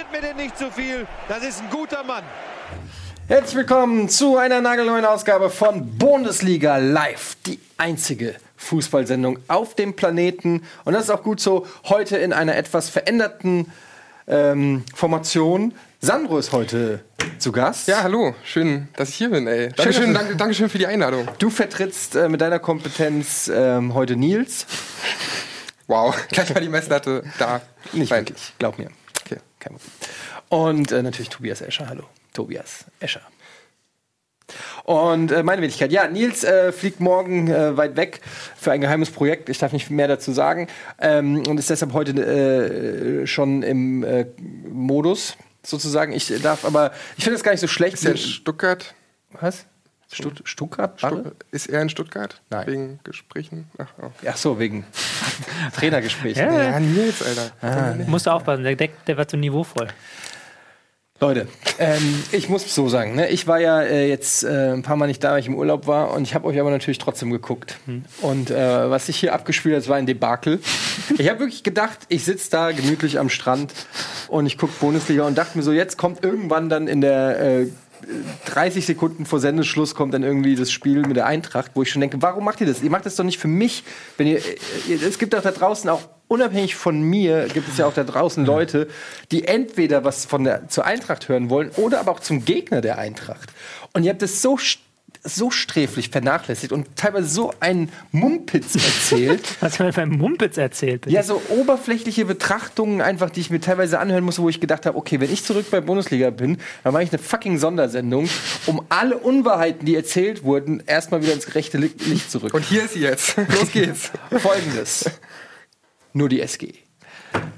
passiert mir denn nicht so viel. Das ist ein guter Mann. Herzlich willkommen zu einer nagelneuen Ausgabe von Bundesliga Live. Die einzige Fußballsendung auf dem Planeten. Und das ist auch gut so. Heute in einer etwas veränderten ähm, Formation. Sandro ist heute zu Gast. Ja, hallo. Schön, dass ich hier bin, ey. Dankeschön, danke, Dankeschön für die Einladung. Du vertrittst äh, mit deiner Kompetenz ähm, heute Nils. Wow, gleich mal die Messlatte da. Nicht Nein. wirklich, glaub mir. Kein Problem. Und äh, natürlich Tobias Escher. Hallo. Tobias Escher. Und äh, meine Wenigkeit. Ja, Nils äh, fliegt morgen äh, weit weg für ein geheimes Projekt. Ich darf nicht mehr dazu sagen. Ähm, und ist deshalb heute äh, schon im äh, Modus sozusagen. Ich darf aber, ich finde das gar nicht so schlecht. Ist er in Stuttgart? Was? Stutt Stuttgart? Stutt ist er in Stuttgart? Nein. Wegen Gesprächen? Ach, oh. Ach so, wegen Trainergesprächen. ja, ja, Nils, Alter. Ah, musst du aufpassen, der, der war zu niveauvoll. Leute, ähm, ich muss so sagen, ne? ich war ja äh, jetzt äh, ein paar Mal nicht da, weil ich im Urlaub war und ich habe euch aber natürlich trotzdem geguckt. Hm. Und äh, was sich hier abgespielt hat, war ein Debakel. ich habe wirklich gedacht, ich sitze da gemütlich am Strand und ich gucke Bundesliga und dachte mir so, jetzt kommt irgendwann dann in der äh, 30 Sekunden vor Sendeschluss kommt dann irgendwie das Spiel mit der Eintracht, wo ich schon denke, warum macht ihr das? Ihr macht das doch nicht für mich. Wenn ihr, es gibt doch da draußen auch unabhängig von mir gibt es ja auch da draußen Leute, die entweder was von der zur Eintracht hören wollen oder aber auch zum Gegner der Eintracht. Und ihr habt es so so sträflich vernachlässigt und teilweise so einen Mumpitz erzählt. Was hat man für einen Mumpitz erzählt? Bitte? Ja, so oberflächliche Betrachtungen einfach, die ich mir teilweise anhören musste, wo ich gedacht habe, okay, wenn ich zurück bei Bundesliga bin, dann mache ich eine fucking Sondersendung, um alle Unwahrheiten, die erzählt wurden, erstmal wieder ins rechte Licht zurück. Und hier ist sie jetzt. Los geht's. Folgendes. Nur die SG.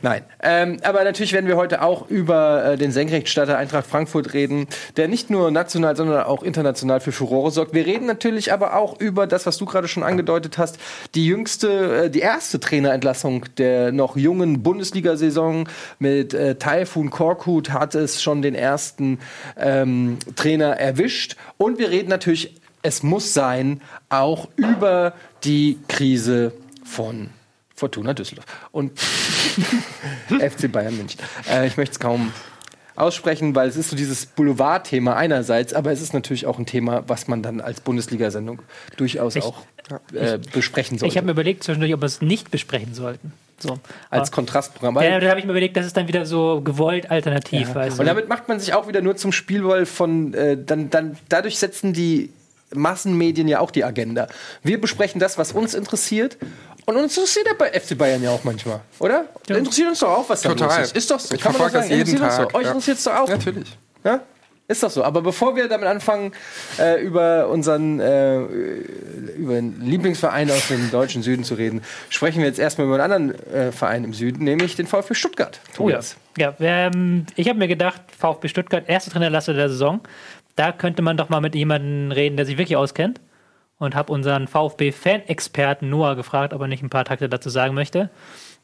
Nein. Ähm, aber natürlich werden wir heute auch über äh, den Senkrechtstarter Eintracht Frankfurt reden, der nicht nur national, sondern auch international für Furore sorgt. Wir reden natürlich aber auch über das, was du gerade schon angedeutet hast, die jüngste, äh, die erste Trainerentlassung der noch jungen Bundesliga-Saison mit äh, Taifun Korkut hat es schon den ersten ähm, Trainer erwischt. Und wir reden natürlich, es muss sein, auch über die Krise von Fortuna Düsseldorf und FC Bayern München. Äh, ich möchte es kaum aussprechen, weil es ist so dieses Boulevard-Thema einerseits, aber es ist natürlich auch ein Thema, was man dann als Bundesliga-Sendung durchaus ich, auch äh, besprechen sollte. Ich habe mir überlegt zwischendurch, ob wir es nicht besprechen sollten. So. Als aber, Kontrastprogramm. Ja, da habe ich mir überlegt, das ist dann wieder so gewollt alternativ. Ja. Und damit macht man sich auch wieder nur zum Spielball von, äh, dann, dann, dadurch setzen die Massenmedien ja auch die Agenda. Wir besprechen das, was uns interessiert und uns interessiert ja bei FC Bayern ja auch manchmal, oder? Ja. Interessiert uns doch auch, was da Total. los ist. Ist doch so. Ich Kann man doch sagen, jeden Tag. So. Euch ja. interessiert es doch auch. Natürlich. Ja? Ist doch so. Aber bevor wir damit anfangen, äh, über unseren äh, über den Lieblingsverein aus dem deutschen Süden zu reden, sprechen wir jetzt erstmal über einen anderen äh, Verein im Süden, nämlich den VfB Stuttgart. Tobias. Oh ja, ja ähm, ich habe mir gedacht, VfB Stuttgart, erste Trainerlasse der Saison. Da könnte man doch mal mit jemandem reden, der sich wirklich auskennt und habe unseren VfB-Fan-Experten Noah gefragt, ob er nicht ein paar Takte dazu sagen möchte.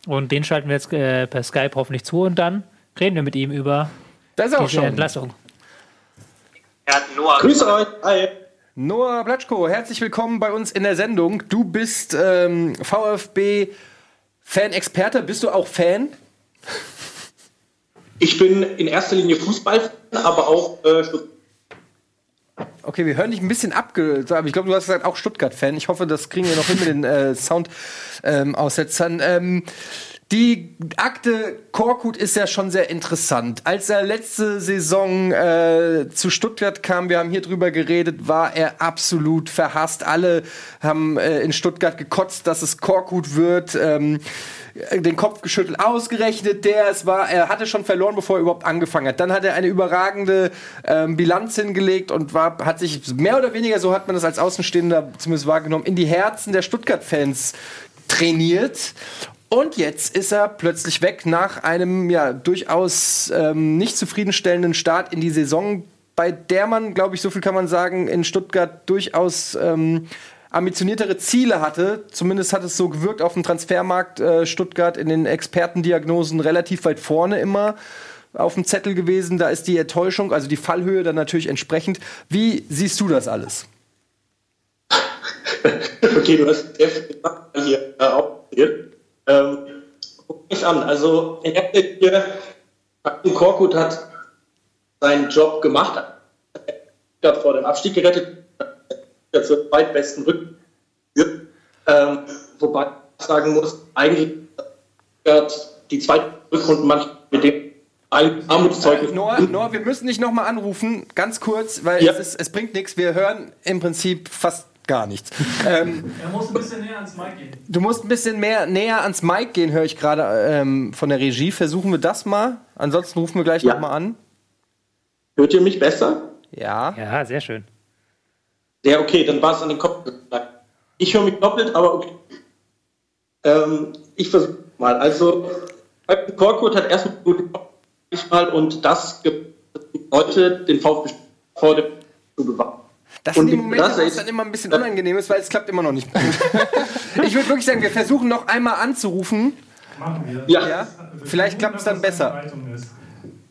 Und den schalten wir jetzt äh, per Skype hoffentlich zu und dann reden wir mit ihm über das ist auch diese schon. Entlassung. Noah. Grüße euch. Hi. Noah Platschko, herzlich willkommen bei uns in der Sendung. Du bist ähm, VfB-Fan-Experte. Bist du auch Fan? Ich bin in erster Linie Fußball, aber auch äh, Okay, wir hören dich ein bisschen abge... Aber ich glaube, du hast gesagt, auch Stuttgart-Fan. Ich hoffe, das kriegen wir noch hin mit den äh, Sound-Aussetzern. Ähm, die Akte Korkut ist ja schon sehr interessant. Als er letzte Saison äh, zu Stuttgart kam, wir haben hier drüber geredet, war er absolut verhasst. Alle haben äh, in Stuttgart gekotzt, dass es Korkut wird. Ähm, den Kopf geschüttelt, ausgerechnet der, es war, er hatte schon verloren, bevor er überhaupt angefangen hat. Dann hat er eine überragende ähm, Bilanz hingelegt und war, hat sich mehr oder weniger, so hat man das als Außenstehender zumindest wahrgenommen, in die Herzen der Stuttgart-Fans trainiert. Und jetzt ist er plötzlich weg nach einem ja durchaus ähm, nicht zufriedenstellenden Start in die Saison, bei der man, glaube ich, so viel kann man sagen, in Stuttgart durchaus ähm, ambitioniertere Ziele hatte. Zumindest hat es so gewirkt auf dem Transfermarkt äh, Stuttgart in den Expertendiagnosen relativ weit vorne immer auf dem Zettel gewesen. Da ist die Enttäuschung, also die Fallhöhe dann natürlich entsprechend. Wie siehst du das alles? okay, du hast hier äh. Ähm, guck mich an. Also in erster Linie Korkut hat seinen Job gemacht, hat vor dem Abstieg gerettet, der zur zweitbesten Rück. Ähm, wobei ich sagen muss, eigentlich hat die zweite Rückrundenmannschaft mit dem Armutszeugnis. Äh, Noah, Noah, wir müssen dich nochmal anrufen, ganz kurz, weil Ja. es, ist, es bringt nichts. Wir hören im Prinzip fast gar nichts. ähm, Er muss ein bisschen näher ans Mic gehen. du musst ein bisschen mehr näher ans Mic gehen, höre ich gerade ähm, von der Regie. Versuchen wir das mal. Ansonsten rufen wir gleich Ja. nochmal an. Hört ihr mich besser? Ja. Ja, sehr schön. Ja, okay, dann war es an den Kopf. Ich höre mich doppelt, aber okay. Ähm, ich versuche mal. Also, Korkut hat erstmal gut mal und das bedeutet, den VfB vor dem zu bewahren. Das Und sind die Momente, wo es dann immer ein bisschen unangenehm ist, weil es klappt immer noch nicht. ich würde wirklich sagen, wir versuchen noch einmal anzurufen. Machen wir. Ja. Ja? Vielleicht klappt es dann besser.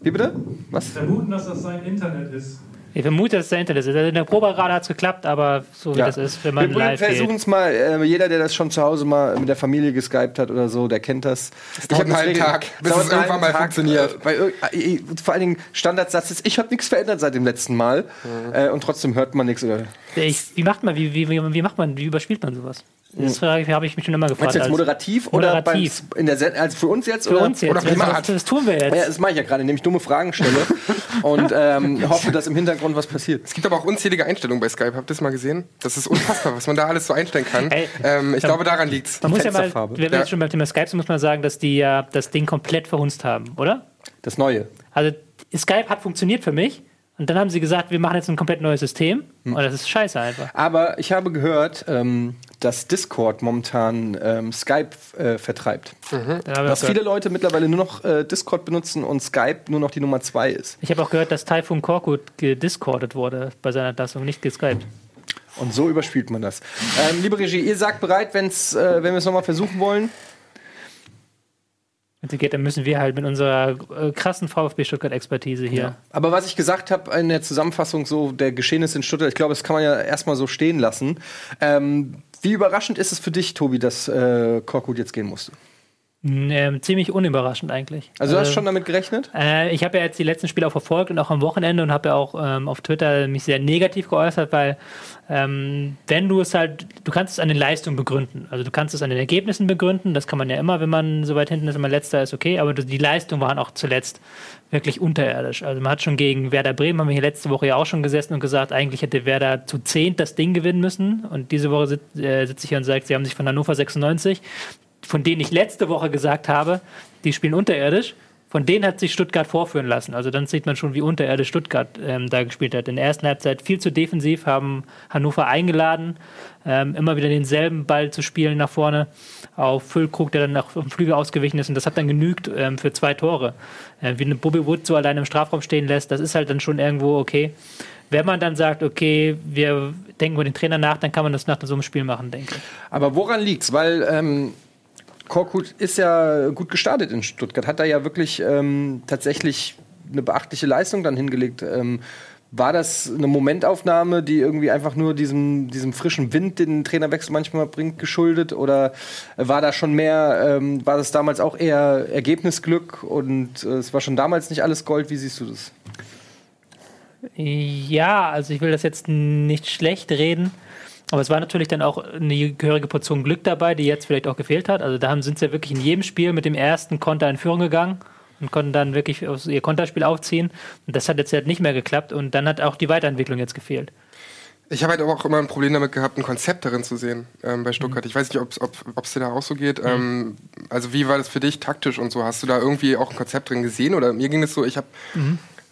Wie bitte? Was? Vermuten, dass das sein Internet ist. Ich vermute, dass es der Internet ist. Also in der Probe gerade hat es geklappt, aber so wie Ja. das ist, wenn man wir live versuchen es mal. Äh, jeder, der das schon zu Hause mal mit der Familie geskypt hat oder so, der kennt das. Ich dauert hab einen halben Tag, bis es einen irgendwann mal funktioniert. Äh, weil, äh, äh, vor allen Dingen Standardsatz ist, ich habe nichts verändert seit dem letzten Mal. Äh, und trotzdem hört man nichts. Oder Ich, wie macht man, wie, wie, wie, wie macht man, wie überspielt man sowas? Das habe ich mich schon immer gefragt. Meinst du jetzt moderativ, Moderativ. oder beim, in der Sen also für uns jetzt? Für oder? uns jetzt. oder das, privat. das tun wir jetzt. Ja, das mache ich ja gerade, indem ich dumme Fragen stelle und ähm, hoffe, dass im Hintergrund was passiert. Es gibt aber auch unzählige Einstellungen bei Skype. Habt ihr das mal gesehen? Das ist unfassbar, was man da alles so einstellen kann. Ey, ähm, ich glaube, daran liegt's. man muss ja mal, wenn wir Ja. jetzt schon beim Thema Skype sind, muss man sagen, dass die ja das Ding komplett verhunzt haben, oder? Das Neue. Also Skype hat funktioniert für mich und dann haben sie gesagt, wir machen jetzt ein komplett neues System Hm. und das ist scheiße einfach. Aber ich habe gehört, ähm, dass Discord momentan ähm, Skype äh, vertreibt. Ich Dass viele Leute mittlerweile nur noch äh, Discord benutzen und Skype nur noch die Nummer zwei ist. Ich habe auch gehört, dass Typhoon Korkut gediscordet wurde bei seiner Entlassung, nicht geskypt. Und so überspielt man das. Ähm, liebe Regie, ihr sagt bereit, wenn's, äh, wenn wir es nochmal versuchen wollen. Geht, dann müssen wir halt mit unserer äh, krassen VfB Stuttgart-Expertise hier. Aber was ich gesagt habe in der Zusammenfassung so der Geschehnisse in Stuttgart, ich glaube, das kann man ja erstmal so stehen lassen. Ähm, wie überraschend ist es für dich, Tobi, dass äh, Korkut jetzt gehen musste? Ähm, ziemlich unüberraschend eigentlich. Also du hast Äh, schon damit gerechnet? Äh, ich habe ja jetzt die letzten Spiele auch verfolgt und auch am Wochenende und habe ja auch ähm, auf Twitter mich sehr negativ geäußert, weil ähm, wenn du es halt, du kannst es an den Leistungen begründen. Also du kannst es an den Ergebnissen begründen, das kann man ja immer, wenn man so weit hinten ist, wenn man letzter ist, okay, aber die Leistungen waren auch zuletzt wirklich unterirdisch. Also man hat schon gegen Werder Bremen, haben wir hier letzte Woche ja auch schon gesessen und gesagt, eigentlich hätte Werder zu zehnt das Ding gewinnen müssen und diese Woche sit, äh, sitze ich hier und sage, sie haben sich von Hannover 96 von denen ich letzte Woche gesagt habe, die spielen unterirdisch, von denen hat sich Stuttgart vorführen lassen. Also dann sieht man schon, wie unterirdisch Stuttgart ähm, da gespielt hat. In der ersten Halbzeit viel zu defensiv, haben Hannover eingeladen, ähm, immer wieder denselben Ball zu spielen nach vorne auf Füllkrug, der dann nach dem Flügel ausgewichen ist. Und das hat dann genügt ähm, für zwei Tore. Äh, wie eine Bobby Wood so allein im Strafraum stehen lässt, das ist halt dann schon irgendwo okay. Wenn man dann sagt, okay, wir denken über den Trainer nach, dann kann man das nach so einem Spiel machen, denke ich. Aber woran liegt's? Weil ähm, Korkut ist ja gut gestartet in Stuttgart, hat da ja wirklich ähm, tatsächlich eine beachtliche Leistung dann hingelegt. Ähm, war das eine Momentaufnahme, die irgendwie einfach nur diesem, diesem frischen Wind, den ein Trainerwechsel manchmal bringt, geschuldet? Oder war da schon mehr, ähm, war das damals auch eher Ergebnisglück und äh, es war schon damals nicht alles Gold? Wie siehst du das? Ja, also ich will das jetzt nicht schlecht reden, aber es war natürlich dann auch eine gehörige Portion Glück dabei, die jetzt vielleicht auch gefehlt hat. Also da haben, sind sie ja wirklich in jedem Spiel mit dem ersten Konter in Führung gegangen und konnten dann wirklich ihr Konterspiel aufziehen. Und das hat jetzt halt nicht mehr geklappt und dann hat auch die Weiterentwicklung jetzt gefehlt. Ich habe halt aber auch immer ein Problem damit gehabt, ein Konzept darin zu sehen ähm, bei Stuttgart. Ich weiß nicht, ob's- ob es dir da auch so geht. Ähm, also wie war das für dich taktisch und so? Hast du da irgendwie auch ein Konzept drin gesehen? Oder mir ging es so, ich habe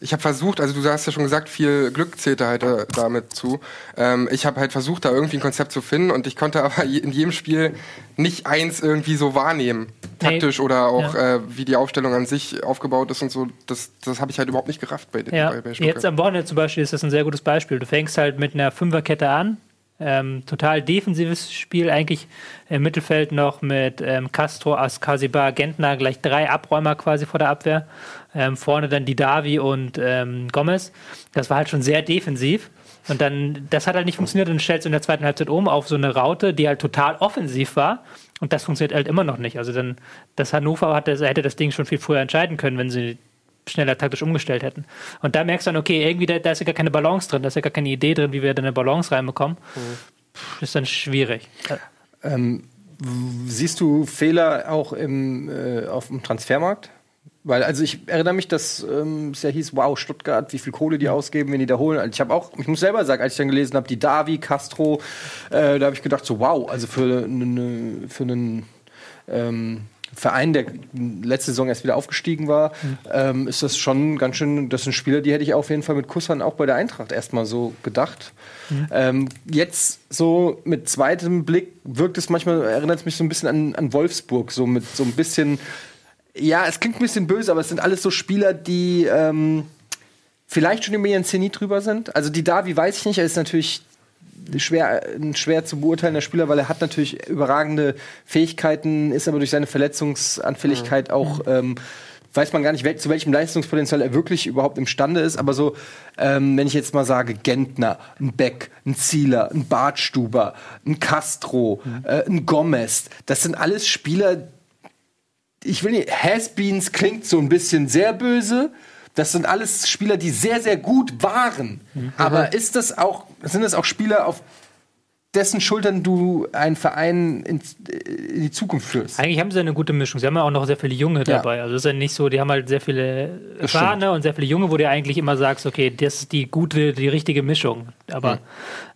ich habe versucht, also du hast ja schon gesagt, viel Glück zählte halt äh, damit zu. Ähm, ich habe halt versucht, da irgendwie ein Konzept zu finden und ich konnte aber in jedem Spiel nicht eins irgendwie so wahrnehmen. Taktisch oder auch äh, wie die Aufstellung an sich aufgebaut ist und so. Das, das habe ich halt überhaupt nicht gerafft bei, Ja, bei, bei Stuttgart. jetzt am Wochenende zum Beispiel ist das ein sehr gutes Beispiel. Du fängst halt mit einer Fünferkette an, ähm, total defensives Spiel, eigentlich im Mittelfeld noch mit ähm, Castro, Askasibar, Gentner, gleich drei Abräumer quasi vor der Abwehr. Ähm, vorne dann die Davi und ähm, Gomez. Das war halt schon sehr defensiv. Und dann, das hat halt nicht funktioniert. Und dann stellst du in der zweiten Halbzeit um auf so eine Raute, die halt total offensiv war. Und das funktioniert halt immer noch nicht. Also dann, das Hannover hatte, hätte das Ding schon viel früher entscheiden können, wenn sie schneller taktisch umgestellt hätten. Und da merkst du dann, okay, irgendwie da, da ist ja gar keine Balance drin, da ist ja gar keine Idee drin, wie wir da eine Balance reinbekommen. Puh, ist dann schwierig. Ähm, siehst du Fehler auch im, äh, auf dem Transfermarkt? Weil, also ich erinnere mich, dass ähm, es ja hieß, wow, Stuttgart, wie viel Kohle die ausgeben, wenn die da holen. Also ich habe auch, ich muss selber sagen, als ich dann gelesen habe, die Davi, Castro, äh, da habe ich gedacht, so wow, also für, eine, für einen ähm, Verein, der letzte Saison erst wieder aufgestiegen war, ähm, ist das schon ganz schön, das sind Spieler, die hätte ich auf jeden Fall mit Kusshand auch bei der Eintracht erstmal so gedacht. Ähm, jetzt so mit zweitem Blick wirkt es manchmal, erinnert es mich so ein bisschen an, an Wolfsburg, so mit so ein bisschen, ja, es klingt ein bisschen böse, aber es sind alles so Spieler, die ähm, vielleicht schon über ihren Zenit drüber sind. Also die Davi weiß ich nicht, er ist natürlich schwer, ein schwer zu beurteilender Spieler, weil er hat natürlich überragende Fähigkeiten, ist aber durch seine Verletzungsanfälligkeit auch, ähm, weiß man gar nicht, wel zu welchem Leistungspotenzial er wirklich überhaupt imstande ist. Aber so, ähm, wenn ich jetzt mal sage, Gentner, ein Beck, ein Zieler, ein Bartstuber, ein Castro, äh, ein Gomez, das sind alles Spieler, ich will nicht, Has-Beens klingt so ein bisschen sehr böse. Das sind alles Spieler, die sehr, sehr gut waren. Aber ist das auch, sind das auch Spieler, auf dessen Schultern du einen Verein in, in die Zukunft führst? Eigentlich haben sie eine gute Mischung. Sie haben ja auch noch sehr viele Junge Ja. dabei. Also es ist ja nicht so, die haben halt sehr viele Erfahrene und sehr viele Junge, wo du eigentlich immer sagst, okay, das ist die gute, die richtige Mischung. Aber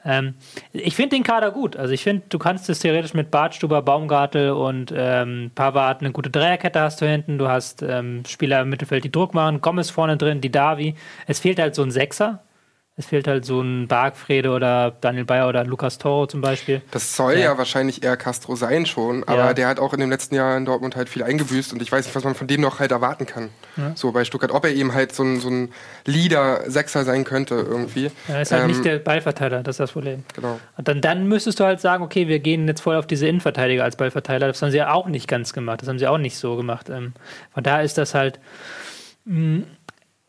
ähm, ich finde den Kader gut. Also ich finde, du kannst es theoretisch mit Bartstuber, Baumgartel und ähm, Pavard eine gute Dreierkette hast du hinten. Du hast ähm, Spieler im Mittelfeld, die Druck machen. Gomez vorne drin, die Davi. Es fehlt halt so ein Sechser. Es fehlt halt so ein Bargfrede oder Daniel Bayer oder Lukas Toro zum Beispiel. Das soll Ja. ja. wahrscheinlich eher Castro sein schon, aber Ja. der hat auch in dem letzten Jahr in Dortmund halt viel eingebüßt und ich weiß nicht, was man von dem noch halt erwarten kann. So bei Stuttgart, ob er eben halt so ein, so ein Leader-Sechser sein könnte irgendwie. Er ist halt Ähm, nicht der Ballverteiler, das ist das Problem. Genau. Und dann, dann müsstest du halt sagen, okay, wir gehen jetzt voll auf diese Innenverteidiger als Ballverteiler. Das haben sie ja auch nicht ganz gemacht. Das haben sie auch nicht so gemacht. Ähm, von daher ist das halt. mh,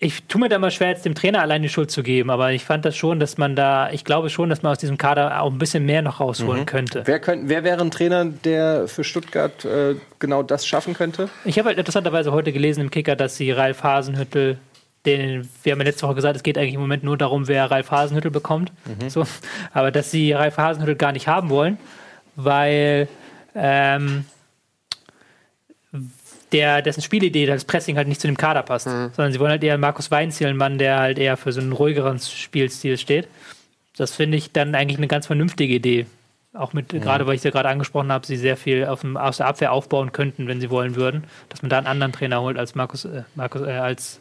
Ich tue mir da mal schwer, jetzt dem Trainer allein die Schuld zu geben, aber ich fand das schon, dass man da, ich glaube schon, dass man aus diesem Kader auch ein bisschen mehr noch rausholen könnte. Wer, könnt, wer wäre ein Trainer, der für Stuttgart äh, genau das schaffen könnte? Ich habe halt interessanterweise heute gelesen im Kicker, dass sie Ralf Hasenhüttel, den, wir haben ja letzte Woche gesagt, es geht eigentlich im Moment nur darum, wer Ralf Hasenhüttel bekommt. So, aber dass sie Ralf Hasenhüttel gar nicht haben wollen, weil ähm, der, dessen Spielidee, das Pressing halt nicht zu dem Kader passt. Sondern sie wollen halt eher Markus Weinziel, einen Mann, der halt eher für so einen ruhigeren Spielstil steht. Das finde ich dann eigentlich eine ganz vernünftige Idee. Auch mit, gerade weil ich ja gerade angesprochen habe, sie sehr viel auf dem, aus der Abwehr aufbauen könnten, wenn sie wollen würden, dass man da einen anderen Trainer holt als Markus, äh, Markus äh, als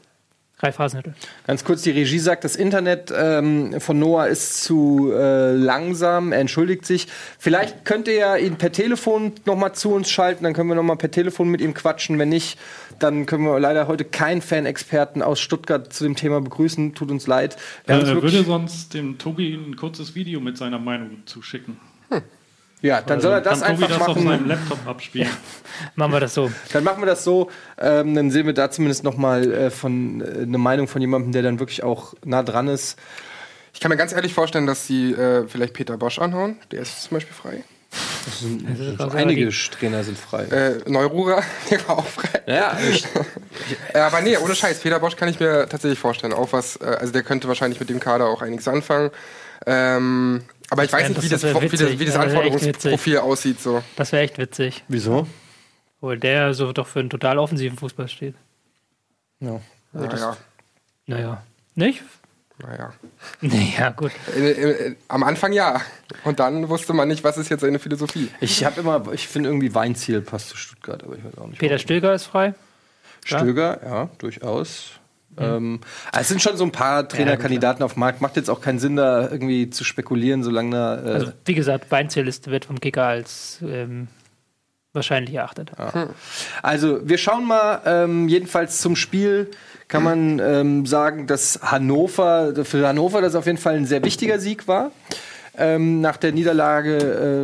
Ralf Hasenhüttl. Ganz kurz, die Regie sagt, das Internet ähm, von Noah ist zu äh, langsam, er entschuldigt sich. Vielleicht könnt ihr ja ihn per Telefon noch mal zu uns schalten, dann können wir noch mal per Telefon mit ihm quatschen. Wenn nicht, dann können wir leider heute keinen Fan-Experten aus Stuttgart zu dem Thema begrüßen. Tut uns leid. Er uns würde sonst dem Tobi ein kurzes Video mit seiner Meinung zuschicken. Ja, dann soll er das kann Tobi einfach das auf seinem machen. Laptop abspielen. Machen wir das so. Dann machen wir das so. Ähm, dann sehen wir da zumindest noch mal äh, von äh, eine Meinung von jemandem, der dann wirklich auch nah dran ist. Ich kann mir ganz ehrlich vorstellen, dass sie äh, vielleicht Peter Bosch anhauen. Der ist zum Beispiel frei. Also Einige Trainer sind frei. Äh, Neurura wäre auch frei. Ja, ich, Äh, aber nee, ohne Scheiß. Peter Bosch kann ich mir tatsächlich vorstellen. Auch was, äh, also der könnte wahrscheinlich mit dem Kader auch einiges anfangen. Ähm, aber ich wär- weiß nicht, wie das wie das, wie das Ja, Anforderungsprofil aussieht. So. Das wäre echt witzig. wieso? Obwohl der so doch für einen total offensiven Fußball steht. Ja. Naja, Naja. Nicht? naja. Naja, gut. Am Anfang ja. Und dann wusste man nicht, was ist jetzt seine Philosophie. Ich habe immer, ich finde irgendwie Weinziel passt zu Stuttgart, aber ich weiß auch nicht. Peter warum. Stöger ist frei. Stöger, ja, durchaus. Ähm, also es sind schon so ein paar Trainerkandidaten auf dem Markt. Macht jetzt auch keinen Sinn, da irgendwie zu spekulieren, solange da. Äh, Also, wie gesagt, Weinziel ist, wird vom Kicker als ähm, wahrscheinlich erachtet. Also, wir schauen mal, ähm, jedenfalls zum Spiel kann man ähm, sagen, dass Hannover, für Hannover das auf jeden Fall ein sehr wichtiger Sieg war. Ähm, nach der Niederlage,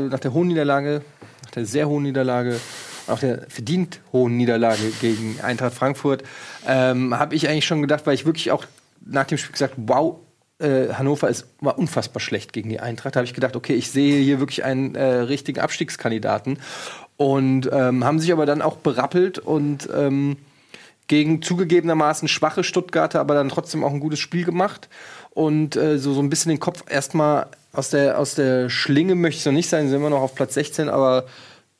äh, nach der hohen Niederlage, nach der sehr hohen Niederlage, nach der verdient hohen Niederlage gegen Eintracht Frankfurt, ähm, habe ich eigentlich schon gedacht, weil ich wirklich auch nach dem Spiel gesagt, wow, äh, Hannover ist, war unfassbar schlecht gegen die Eintracht. Da habe ich gedacht, okay, ich sehe hier wirklich einen äh, richtigen Abstiegskandidaten. Und ähm, haben sich aber dann auch berappelt und ähm, gegen zugegebenermaßen schwache Stuttgarter, aber dann trotzdem auch ein gutes Spiel gemacht und äh, so, so ein bisschen den Kopf erstmal aus der, aus der Schlinge möchte ich noch nicht sein, sind wir noch auf Platz 16, aber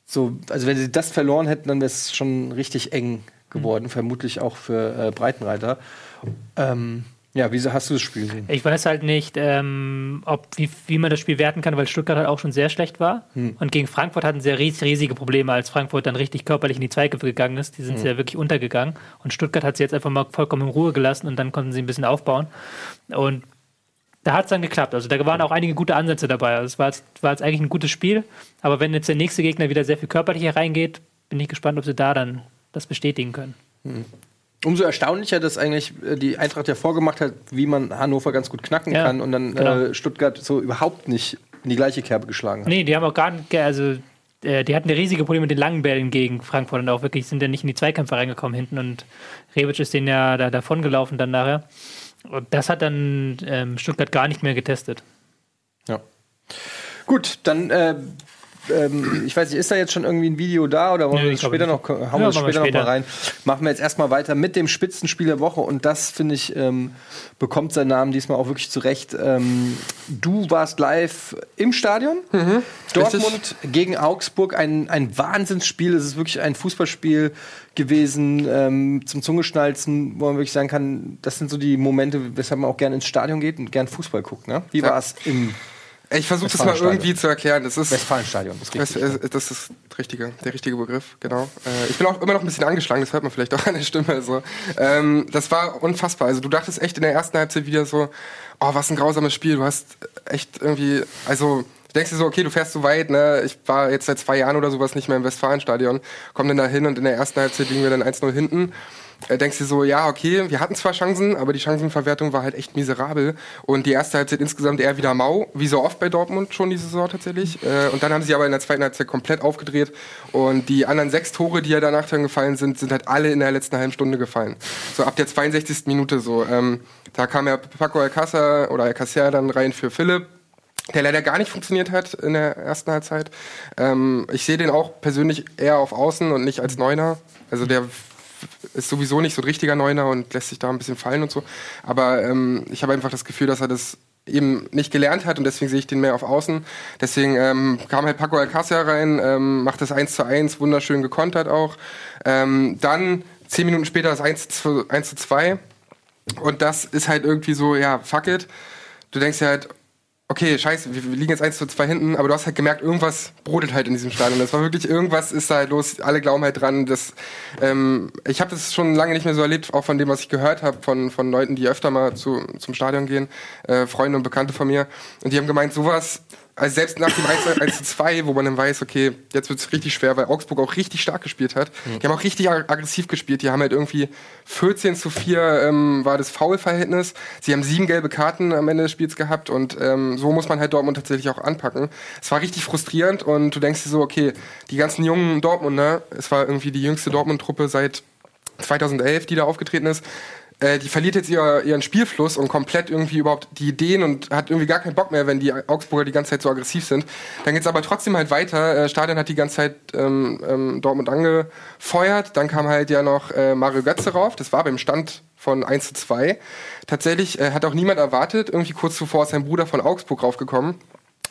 so, also wenn sie das verloren hätten, dann wäre es schon richtig eng geworden, vermutlich auch für äh, Breitenreiter. Ähm, ja, wieso hast du das Spiel gesehen? Ich weiß halt nicht, ähm, ob, wie, wie man das Spiel werten kann, weil Stuttgart halt auch schon sehr schlecht war. Und gegen Frankfurt hatten sie ja ries, riesige Probleme, als Frankfurt dann richtig körperlich in die Zweikämpfe gegangen ist. Die sind ja wirklich untergegangen. Und Stuttgart hat sie jetzt einfach mal vollkommen in Ruhe gelassen und dann konnten sie ein bisschen aufbauen. Und da hat es dann geklappt. Also da waren auch einige gute Ansätze dabei. Also es war jetzt, war jetzt eigentlich ein gutes Spiel. Aber wenn jetzt der nächste Gegner wieder sehr viel körperlicher reingeht, bin ich gespannt, ob sie da dann das bestätigen können. Umso erstaunlicher, dass eigentlich äh, die Eintracht ja vorgemacht hat, wie man Hannover ganz gut knacken Ja, kann und dann genau. äh, Stuttgart so überhaupt nicht in die gleiche Kerbe geschlagen hat. Nee, die haben auch gar nicht, also äh, die hatten riesige Probleme mit den langen Bällen gegen Frankfurt und auch wirklich sind ja nicht in die Zweikämpfe reingekommen hinten und Rebic ist denen ja da davon gelaufen dann nachher. Und das hat dann ähm, Stuttgart gar nicht mehr getestet. Ja. Gut, dann äh, ähm, ich weiß nicht, ist da jetzt schon irgendwie ein Video da oder wollen Nö, wir ich das später nicht. noch, hauen Ja, wir das machen wir später noch mal später. rein? Machen wir jetzt erstmal weiter mit dem Spitzenspiel der Woche und das, finde ich, ähm, bekommt seinen Namen diesmal auch wirklich zurecht. Ähm, du warst live im Stadion. Mhm. Dortmund gegen Augsburg, ein, ein Wahnsinnsspiel. Es ist wirklich ein Fußballspiel gewesen ähm, zum Zungeschnalzen, wo man wirklich sagen kann, das sind so die Momente, weshalb man auch gerne ins Stadion geht und gern Fußball guckt. Ne? Wie Ja. war es im Ich versuche das mal irgendwie zu erklären. Das ist, Westfalenstadion? Das ist das, richtig. äh, das ist richtige, der richtige Begriff, genau. Äh, ich bin auch immer noch ein bisschen angeschlagen, das hört man vielleicht auch an der Stimme. So. Ähm, das war unfassbar. Also du dachtest echt in der ersten Halbzeit wieder so, oh, was ein grausames Spiel. Du hast echt irgendwie, also denkst dir so, okay, du fährst so weit, ne? Ich war jetzt seit zwei Jahren oder sowas nicht mehr im Westfalenstadion, komm dann da hin und in der ersten Halbzeit liegen wir dann 1-0 hinten. Äh, denkst dir so, ja, okay, wir hatten zwar Chancen, aber die Chancenverwertung war halt echt miserabel. Und die erste Halbzeit insgesamt eher wieder mau, wie so oft bei Dortmund schon diese Saison tatsächlich. Äh, und dann haben sie aber in der zweiten Halbzeit komplett aufgedreht. Und die anderen sechs Tore, die ja danach dann gefallen sind, sind halt alle in der letzten halben Stunde gefallen. So ab der 62. Minute so. Ähm, da kam ja Paco Alcázar oder Alcácer dann rein für Philipp der leider gar nicht funktioniert hat in der ersten Halbzeit. Ähm, ich sehe den auch persönlich eher auf Außen und nicht als Neuner. Also der ist sowieso nicht so ein richtiger Neuner und lässt sich da ein bisschen fallen und so. Aber ähm, ich habe einfach das Gefühl, dass er das eben nicht gelernt hat und deswegen sehe ich den mehr auf Außen. Deswegen ähm, kam halt Paco Alcácer rein, ähm, macht das 1 zu 1, wunderschön gekontert auch. Ähm, dann zehn Minuten später das 1 zu, 1 zu 2 und das ist halt irgendwie so, ja, fuck it. Du denkst ja halt, okay, scheiße, wir, wir liegen jetzt 1 zu 2 hinten, aber du hast halt gemerkt, irgendwas brodelt halt in diesem Stadion. Das war wirklich, irgendwas ist da halt los, alle glauben halt dran. Das, ähm, ich habe das schon lange nicht mehr so erlebt, auch von dem, was ich gehört habe, von, von Leuten, die öfter mal zu, zum Stadion gehen, äh, Freunde und Bekannte von mir. Und die haben gemeint, sowas, also selbst nach dem 1, 1 zu 2, wo man dann weiß, okay, jetzt wird's richtig schwer, weil Augsburg auch richtig stark gespielt hat. Die haben auch richtig ag- aggressiv gespielt. Die haben halt irgendwie 14 zu 4 ähm, war das Foul-Verhältnis. Sie haben sieben gelbe Karten am Ende des Spiels gehabt und ähm, so muss man halt Dortmund tatsächlich auch anpacken. Es war richtig frustrierend und du denkst dir so, okay, die ganzen jungen Dortmunder, es war irgendwie die jüngste Dortmund-Truppe seit 2011, die da aufgetreten ist, äh, die verliert jetzt ihr, ihren Spielfluss und komplett irgendwie überhaupt die Ideen und hat irgendwie gar keinen Bock mehr, wenn die Augsburger die ganze Zeit so aggressiv sind. Dann geht's aber trotzdem halt weiter. Äh, Stadion hat die ganze Zeit ähm, ähm, Dortmund angefeuert. Dann kam halt ja noch äh, Mario Götze rauf. Das war beim Stand von 1 zu 2. Tatsächlich äh, hat auch niemand erwartet. Irgendwie kurz zuvor ist sein Bruder von Augsburg raufgekommen.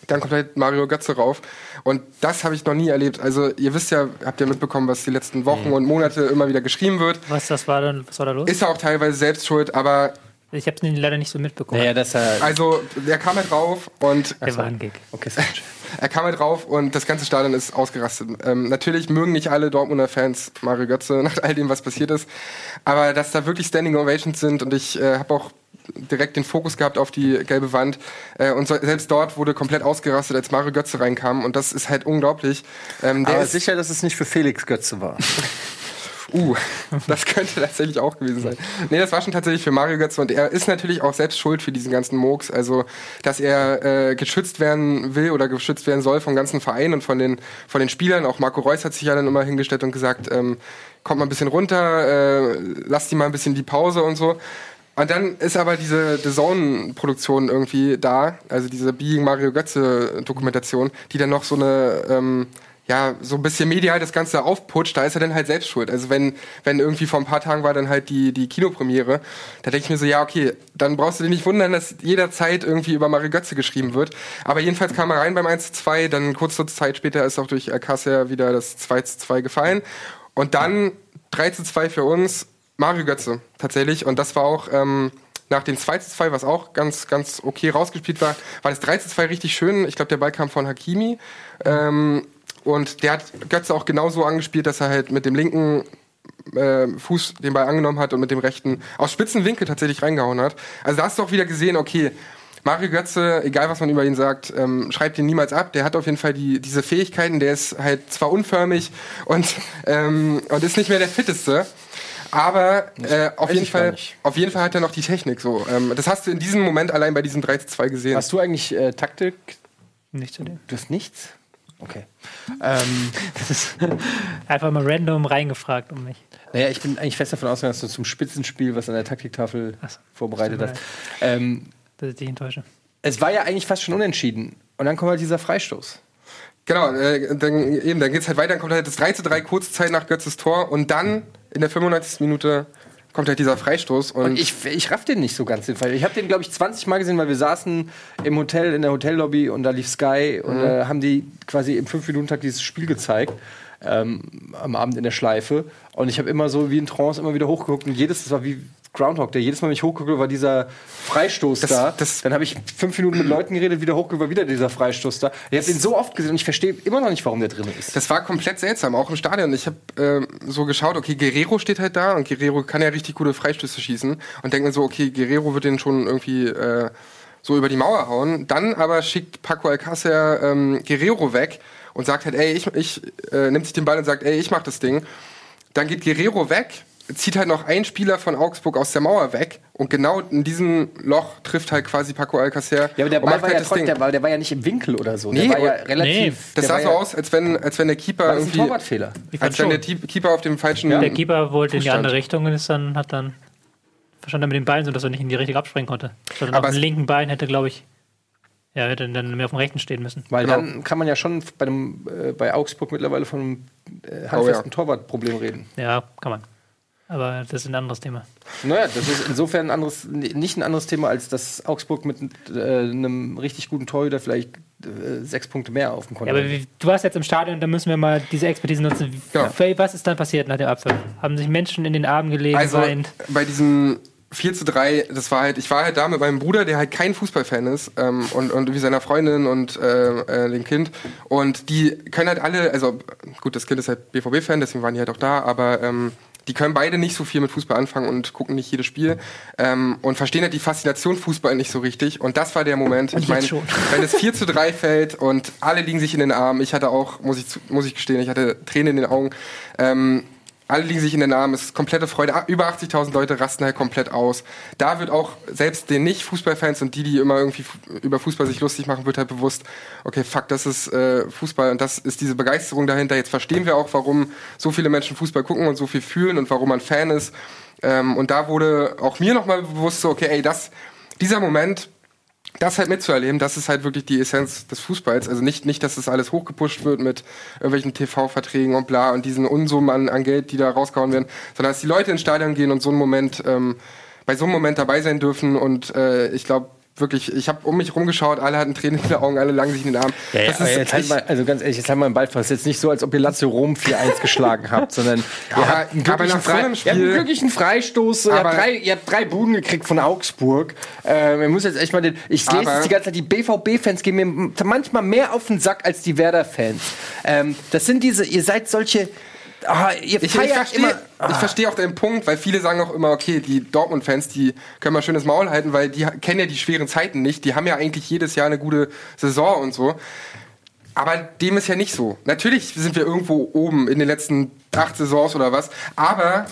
Dann kommt halt Mario Götze rauf. Und das habe ich noch nie erlebt. Also ihr wisst ja, habt ja mitbekommen, was die letzten Wochen und Monate immer wieder geschrieben wird. Was, das war, dann, was war da los? Ist er auch teilweise selbst schuld, aber ich habe es leider nicht so mitbekommen. Naja, das äh, also der kam halt rauf und Der war ein Gig. okay, schön. er kam halt rauf und das ganze Stadion ist ausgerastet. Ähm, natürlich mögen nicht alle Dortmunder Fans Mario Götze nach all dem, was passiert ist, aber dass da wirklich Standing Ovations sind und ich äh, habe auch direkt den Fokus gehabt auf die gelbe Wand äh, und so, selbst dort wurde komplett ausgerastet, als Mario Götze reinkam und das ist halt unglaublich. Ähm, der Aber ist, sicher, dass es nicht für Felix Götze war. Uh, das könnte tatsächlich auch gewesen sein. Nee, das war schon tatsächlich für Mario Götze und er ist natürlich auch selbst schuld für diesen ganzen Murks. Also, dass er äh, geschützt werden will oder geschützt werden soll vom ganzen Verein und von den, von den Spielern. Auch Marco Reus hat sich ja dann immer hingestellt und gesagt, ähm, kommt mal ein bisschen runter, äh, lasst die mal ein bisschen die Pause und so. Und dann ist aber diese The Zone-Produktion irgendwie da, also diese Being Mario Götze-Dokumentation, die dann noch so eine, ähm, ja, so ein bisschen medial das Ganze aufputscht, da ist er dann halt selbst schuld. Also wenn, wenn irgendwie vor ein paar Tagen war dann halt die, die Kinopremiere, da denke ich mir so, ja, okay, dann brauchst du dich nicht wundern, dass jederzeit irgendwie über Mario Götze geschrieben wird. Aber jedenfalls kam er rein beim 1 zu 2, dann kurze Zeit später ist auch durch Alcácer wieder das 2 zu 2 gefallen. Und dann 3 zu 2 für uns, Mario Götze tatsächlich. Und das war auch ähm, nach dem 2 zu 2, was auch ganz, ganz okay rausgespielt war, war das 3 zu 2 richtig schön. Ich glaube, der Ball kam von Hakimi. Ähm, und der hat Götze auch genauso angespielt, dass er halt mit dem linken äh, Fuß den Ball angenommen hat und mit dem rechten aus spitzen Winkel tatsächlich reingehauen hat. Also da hast du auch wieder gesehen, okay, Mario Götze, egal was man über ihn sagt, ähm, schreibt ihn niemals ab. Der hat auf jeden Fall die, diese Fähigkeiten. Der ist halt zwar unförmig und, ähm, und ist nicht mehr der fitteste. Aber äh, auf, jeden Fall, auf jeden Fall hat er noch die Technik so. Ähm, das hast du in diesem Moment allein bei diesem 3 zu 2 gesehen. Hast du eigentlich äh, Taktik? Nicht zu dem. Du hast nichts? Okay. Ähm, Das ist einfach mal random reingefragt um mich. naja, ich bin eigentlich fest davon ausgegangen, dass du zum Spitzenspiel, was an der Taktiktafel so. vorbereitet hast. Ähm, Dass ich dich enttäusche. es war ja eigentlich fast schon unentschieden. Und dann kommt halt dieser Freistoß. Genau, äh, dann, eben, dann geht's halt weiter, dann kommt halt das 3 zu 3 kurze Zeit nach Götzes Tor und dann in der 95. Minute kommt halt dieser Freistoß und, Und ich, ich raff den nicht so ganz den Fall. Ich habe den, glaube ich, 20 Mal gesehen, weil wir saßen im Hotel, in der Hotellobby und da lief Sky und Mhm. äh, haben die quasi im 5-Minuten-Tag dieses Spiel gezeigt. Ähm, am Abend in der Schleife. Und ich habe immer so wie in Trance immer wieder hochgeguckt und jedes, das war wie Groundhog, der jedes Mal, wenn ich hochgucke, war dieser Freistoß Das- da. das- Dann habe ich fünf Minuten mit Leuten geredet, wieder hochgeguckt, war wieder dieser Freistoß da. Ich habe den so oft gesehen und ich verstehe immer noch nicht, warum der drin ist. das war komplett seltsam, auch im Stadion. Ich habe ähm, so geschaut, okay, Guerrero steht halt da und Guerrero kann ja richtig gute Freistöße schießen und denke mir so, okay, Guerrero wird den schon irgendwie äh, so über die Mauer hauen. Dann aber schickt Paco Alcácer ähm, Guerrero weg und sagt halt, ey, ich, ich äh, nimmt sich den Ball und sagt, ey, ich mach das Ding. Dann geht Guerrero weg, zieht halt noch ein Spieler von Augsburg aus der Mauer weg und genau in diesem Loch trifft halt quasi Paco Alcácer Ja, aber der und Ball war ja, halt das trotzdem, der, war, der war ja nicht im Winkel oder so. Nee, der war ja relativ. Das der sah so ja, aus, als wenn, als wenn der Keeper War das ein irgendwie. Torwartfehler? Als wenn der Keeper auf dem falschen. Der Keeper wollte in die andere. Richtung und ist dann, hat dann verstanden er mit den Beinen, sodass er nicht in die richtige abspringen konnte. Sondern Aber auf dem linken Bein hätte, glaube ich, ja, hätte dann mehr auf dem rechten stehen müssen. Weil Genau. dann kann man ja schon bei, dem, äh, bei Augsburg mittlerweile von einem äh, handfesten Oh ja. Torwartproblem reden. Ja, kann man. Aber das ist ein anderes Thema. Naja, das ist insofern ein anderes, nicht ein anderes Thema, als dass Augsburg mit äh, einem richtig guten Torhüter vielleicht äh, sechs Punkte mehr auf dem Konto Ja, aber wie, du warst jetzt im Stadion, da müssen wir mal diese Expertise nutzen. Faye, Was ist dann passiert nach dem Abpfiff? Haben sich Menschen in den Armen gelegen, Also weint? bei diesem 4 zu 3, das war halt, ich war halt da mit meinem Bruder, der halt kein Fußballfan ist, ähm, und, und wie seiner Freundin und äh, äh, dem Kind. Und die können halt alle, also gut, das Kind ist halt BVB-Fan, deswegen waren die halt auch da, aber ähm, die können beide nicht so viel mit Fußball anfangen und gucken nicht jedes Spiel ähm, und verstehen halt die Faszination Fußball nicht so richtig. Und das war der Moment. Ich meine, wenn es 4 zu 3 fällt und alle liegen sich in den Armen, ich hatte auch, muss ich, muss ich gestehen, ich hatte Tränen in den Augen. Ähm, alle liegen sich in den Armen, es ist komplette Freude. Ah, Über 80.000 Leute rasten halt komplett aus. Da wird auch selbst den Nicht-Fußballfans und die, die immer irgendwie über Fußball sich lustig machen, wird halt bewusst, okay, fuck, das ist äh, Fußball und das ist diese Begeisterung dahinter. Jetzt verstehen wir auch, warum so viele Menschen Fußball gucken und so viel fühlen und warum man Fan ist. Ähm, und da wurde auch mir nochmal bewusst so, okay, ey, das, dieser Moment, das halt mitzuerleben, das ist halt wirklich die Essenz des Fußballs. Also nicht, nicht, dass das alles hochgepusht wird mit irgendwelchen TV-Verträgen und bla und diesen Unsummen an, an Geld, die da rausgehauen werden, sondern dass die Leute ins Stadion gehen und so einen Moment, ähm, bei so einem Moment dabei sein dürfen und äh, ich glaube wirklich, ich habe um mich rumgeschaut, alle hatten Tränen in den Augen, alle lagen sich in den Arm. das aber ist jetzt halt mal, also ganz ehrlich, jetzt haben wir einen Ball fast. Jetzt nicht so, als ob ihr Lazio Rom 4-1 geschlagen habt, sondern ihr aber- habt einen glücklichen, so Frei- ihr habt einen Spiel- glücklichen Freistoß. Ihr habt, drei, ihr habt drei Buden gekriegt von Augsburg. Ähm, ihr müsst jetzt echt mal den. Ich lese jetzt die ganze Zeit, die BVB-Fans gehen mir manchmal mehr auf den Sack als die Werder-Fans. Ähm, das sind diese, ihr seid solche. Ah, ihr Ich, ich verstehe immer. ich verstehe auch deinen Punkt, weil viele sagen auch immer, okay, die Dortmund-Fans, die können mal schönes Maul halten, weil die kennen ja die schweren Zeiten nicht. Die haben ja eigentlich jedes Jahr eine gute Saison und so. Aber dem ist ja nicht so. Natürlich sind wir irgendwo oben in den letzten acht Saisons oder was, aber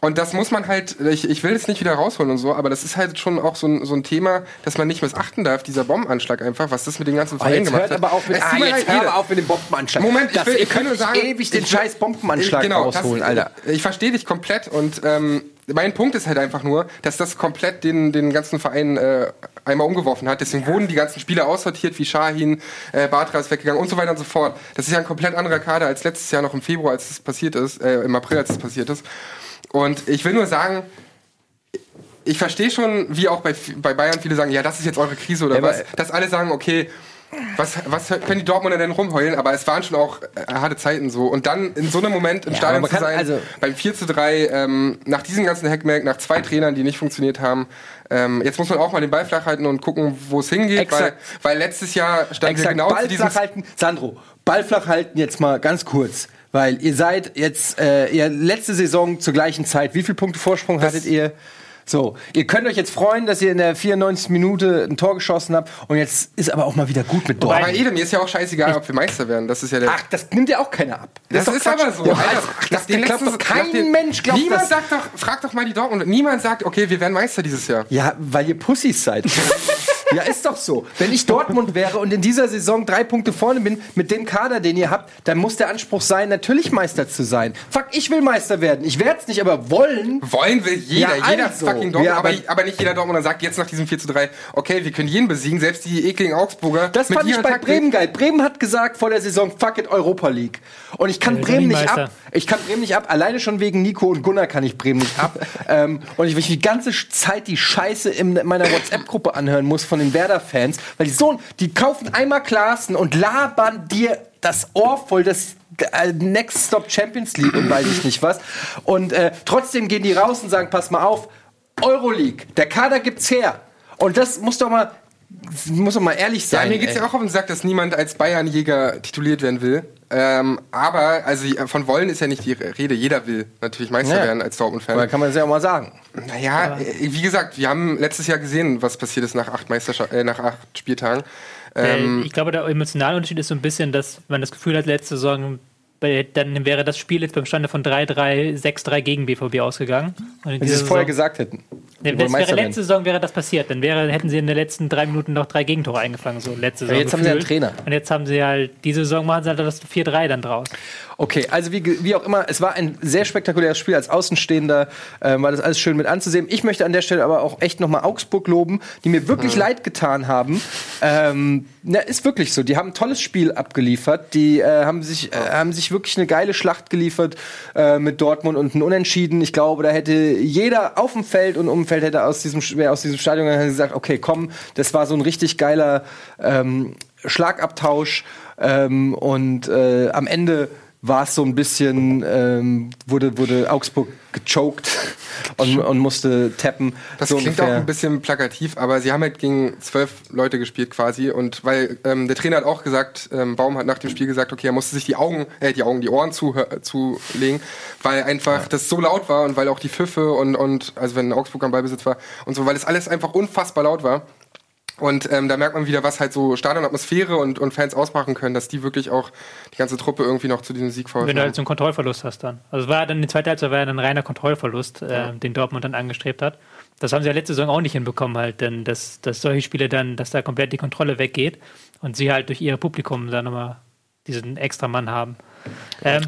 und das muss man halt, ich, ich will es nicht wieder rausholen und so, aber das ist halt schon auch so ein, so ein Thema, das man nicht missachten darf, dieser Bombenanschlag einfach, was das mit den ganzen Oh, Vereinen jetzt gemacht hat. aber auf mit, Es ah, jetzt hör aber auf mit dem Bombenanschlag. Moment, ich das, will, ich könnt nur sagen, ewig den ich- scheiß Bombenanschlag genau, rausholen, das, Alter. Ich verstehe dich komplett und ähm, mein Punkt ist halt einfach nur, dass das komplett den, den ganzen Verein äh, einmal umgeworfen hat. Deswegen wurden die ganzen Spieler aussortiert, wie Shahin, äh, Batra ist weggegangen und so weiter und so fort. Das ist ja ein komplett anderer Kader als letztes Jahr noch im Februar, als es passiert ist, äh, im April, als es passiert ist. Und ich will nur sagen, ich verstehe schon, wie auch bei, bei Bayern viele sagen, ja, das ist jetzt eure Krise oder Ja, was, dass alle sagen, okay, was, was können die Dortmunder denn rumheulen? Aber es waren schon auch äh, harte Zeiten so. Und dann in so einem Moment im Ja, Stadion zu sein, also- beim 4 zu 3, ähm, nach diesem ganzen Heckmerk, nach zwei Trainern, die nicht funktioniert haben, ähm, jetzt muss man auch mal den Ball flach halten und gucken, wo es hingeht, weil, Exakt. weil letztes Jahr standen wir Exakt, genau zu Ball diesem... flach halten. Sandro, Ball flach halten jetzt mal ganz kurz. Weil ihr seid jetzt, äh, ihr letzte Saison zur gleichen Zeit, wie viele Punkte Vorsprung hattet ihr? So, ihr könnt euch jetzt freuen, dass ihr in der 94. Minute ein Tor geschossen habt und jetzt ist aber auch mal wieder gut mit Aber Dortmund. Ede, mir ist ja auch scheißegal, ob wir Meister werden. Das ist ja der... Ach, das nimmt ja auch keiner ab. Das, doch ist Quatsch. aber so. Ja, Alter. ach, das, Den glaubt doch kein den- Mensch glaubt Niemand das. sagt doch, frag doch mal die Dortmund. Niemand sagt, okay, wir werden Meister dieses Jahr. Ja, weil ihr Pussys seid. ja, ist doch so. Wenn ich Dortmund wäre und in dieser Saison drei Punkte vorne bin, mit dem Kader, den ihr habt, dann muss der Anspruch sein, natürlich Meister zu sein. Fuck, ich will Meister werden. Ich werde es nicht, aber wollen. Wollen will jeder, Ja, jeder also. fucking Dortmund, Ja, aber, aber- nicht jeder Dortmunder sagt jetzt nach diesem 4 zu 3, okay, wir können jeden besiegen, selbst die ekligen Augsburger. Das fand ich bei Taktik. Bremen geil. Bremen hat gesagt vor der Saison, fuck it, Europa League. Und ich kann Ja, Bremen nicht nicht Meister. ab. Ich kann Bremen nicht ab. Alleine schon wegen Nico und Gunnar kann ich Bremen nicht ab. ähm, und ich, weil ich die ganze Zeit die Scheiße in meiner WhatsApp-Gruppe anhören muss von den Werder-Fans, weil die so, die kaufen einmal Klassen und labern dir das Ohr voll, das äh, Next Stop Champions League und weiß ich nicht was. Und äh, trotzdem gehen die raus und sagen, pass mal auf, Euroleague, der Kader gibt's her. Und das muss doch mal, muss doch mal ehrlich Ja, sein. mir geht's ey. ja auch auf den Sack, dass niemand als Bayernjäger tituliert werden will. Ähm, aber, also von wollen ist ja nicht die Rede. Jeder will natürlich Meister Ja. werden als Dortmund-Fan. Aber kann man das ja auch mal sagen. Naja, äh, wie gesagt, wir haben letztes Jahr gesehen, was passiert ist nach acht, Meisterscha äh, nach acht Spieltagen. Ähm, ich glaube, der emotionale Unterschied ist so ein bisschen, dass man das Gefühl hat, letzte Saison, dann wäre das Spiel jetzt beim Stande von 3-3, 6-3 gegen BVB ausgegangen. Wenn sie es vorher gesagt hätten. Die das wäre letzte Saison wäre das passiert. Dann wäre, hätten sie in den letzten drei Minuten noch drei Gegentore eingefangen. So letzte Saison. jetzt haben sie einen gefühlt. Trainer. Und jetzt haben sie halt, diese Saison machen sie halt das 4-3 dann draus. Okay, also wie, wie auch immer, es war ein sehr spektakuläres Spiel. Als Außenstehender ähm, war das alles schön mit anzusehen. Ich möchte an der Stelle aber auch echt nochmal Augsburg loben, die mir wirklich leid getan haben. Ähm, na, ist wirklich so. Die haben ein tolles Spiel abgeliefert. Die äh, haben, sich, äh, haben sich wirklich eine geile Schlacht geliefert äh, mit Dortmund und ein Unentschieden. Ich glaube, da hätte jeder auf dem Feld und um Feld hätte aus diesem, wäre aus diesem Stadion gesagt, okay, komm, das war so ein richtig geiler ähm, Schlagabtausch. Ähm, und äh, am Ende war es so ein bisschen, ähm, wurde, wurde Augsburg gechoked und, und musste tappen. Das so klingt ungefähr. auch ein bisschen plakativ, aber sie haben halt gegen zwölf Leute gespielt quasi und weil ähm, der Trainer hat auch gesagt, ähm, Baum hat nach dem Spiel gesagt, okay, er musste sich die Augen, äh, die Augen, die Ohren zu, zulegen, weil einfach das so laut war und weil auch die Pfiffe und, und also wenn Augsburg am Ballbesitz war und so, weil es alles einfach unfassbar laut war. Und ähm, da merkt man wieder, was halt so Stadionatmosphäre und, und Fans ausmachen können, dass die wirklich auch die ganze Truppe irgendwie noch zu diesem Sieg verholfen Wenn du halt so einen Kontrollverlust hast dann. Also es war dann die zweite Halbzeit war ja dann ein reiner Kontrollverlust, äh, den Dortmund dann angestrebt hat. Das haben sie ja letzte Saison auch nicht hinbekommen halt, denn dass, dass solche Spiele dann, dass da komplett die Kontrolle weggeht und sie halt durch ihr Publikum dann nochmal diesen extra Mann haben. Ähm,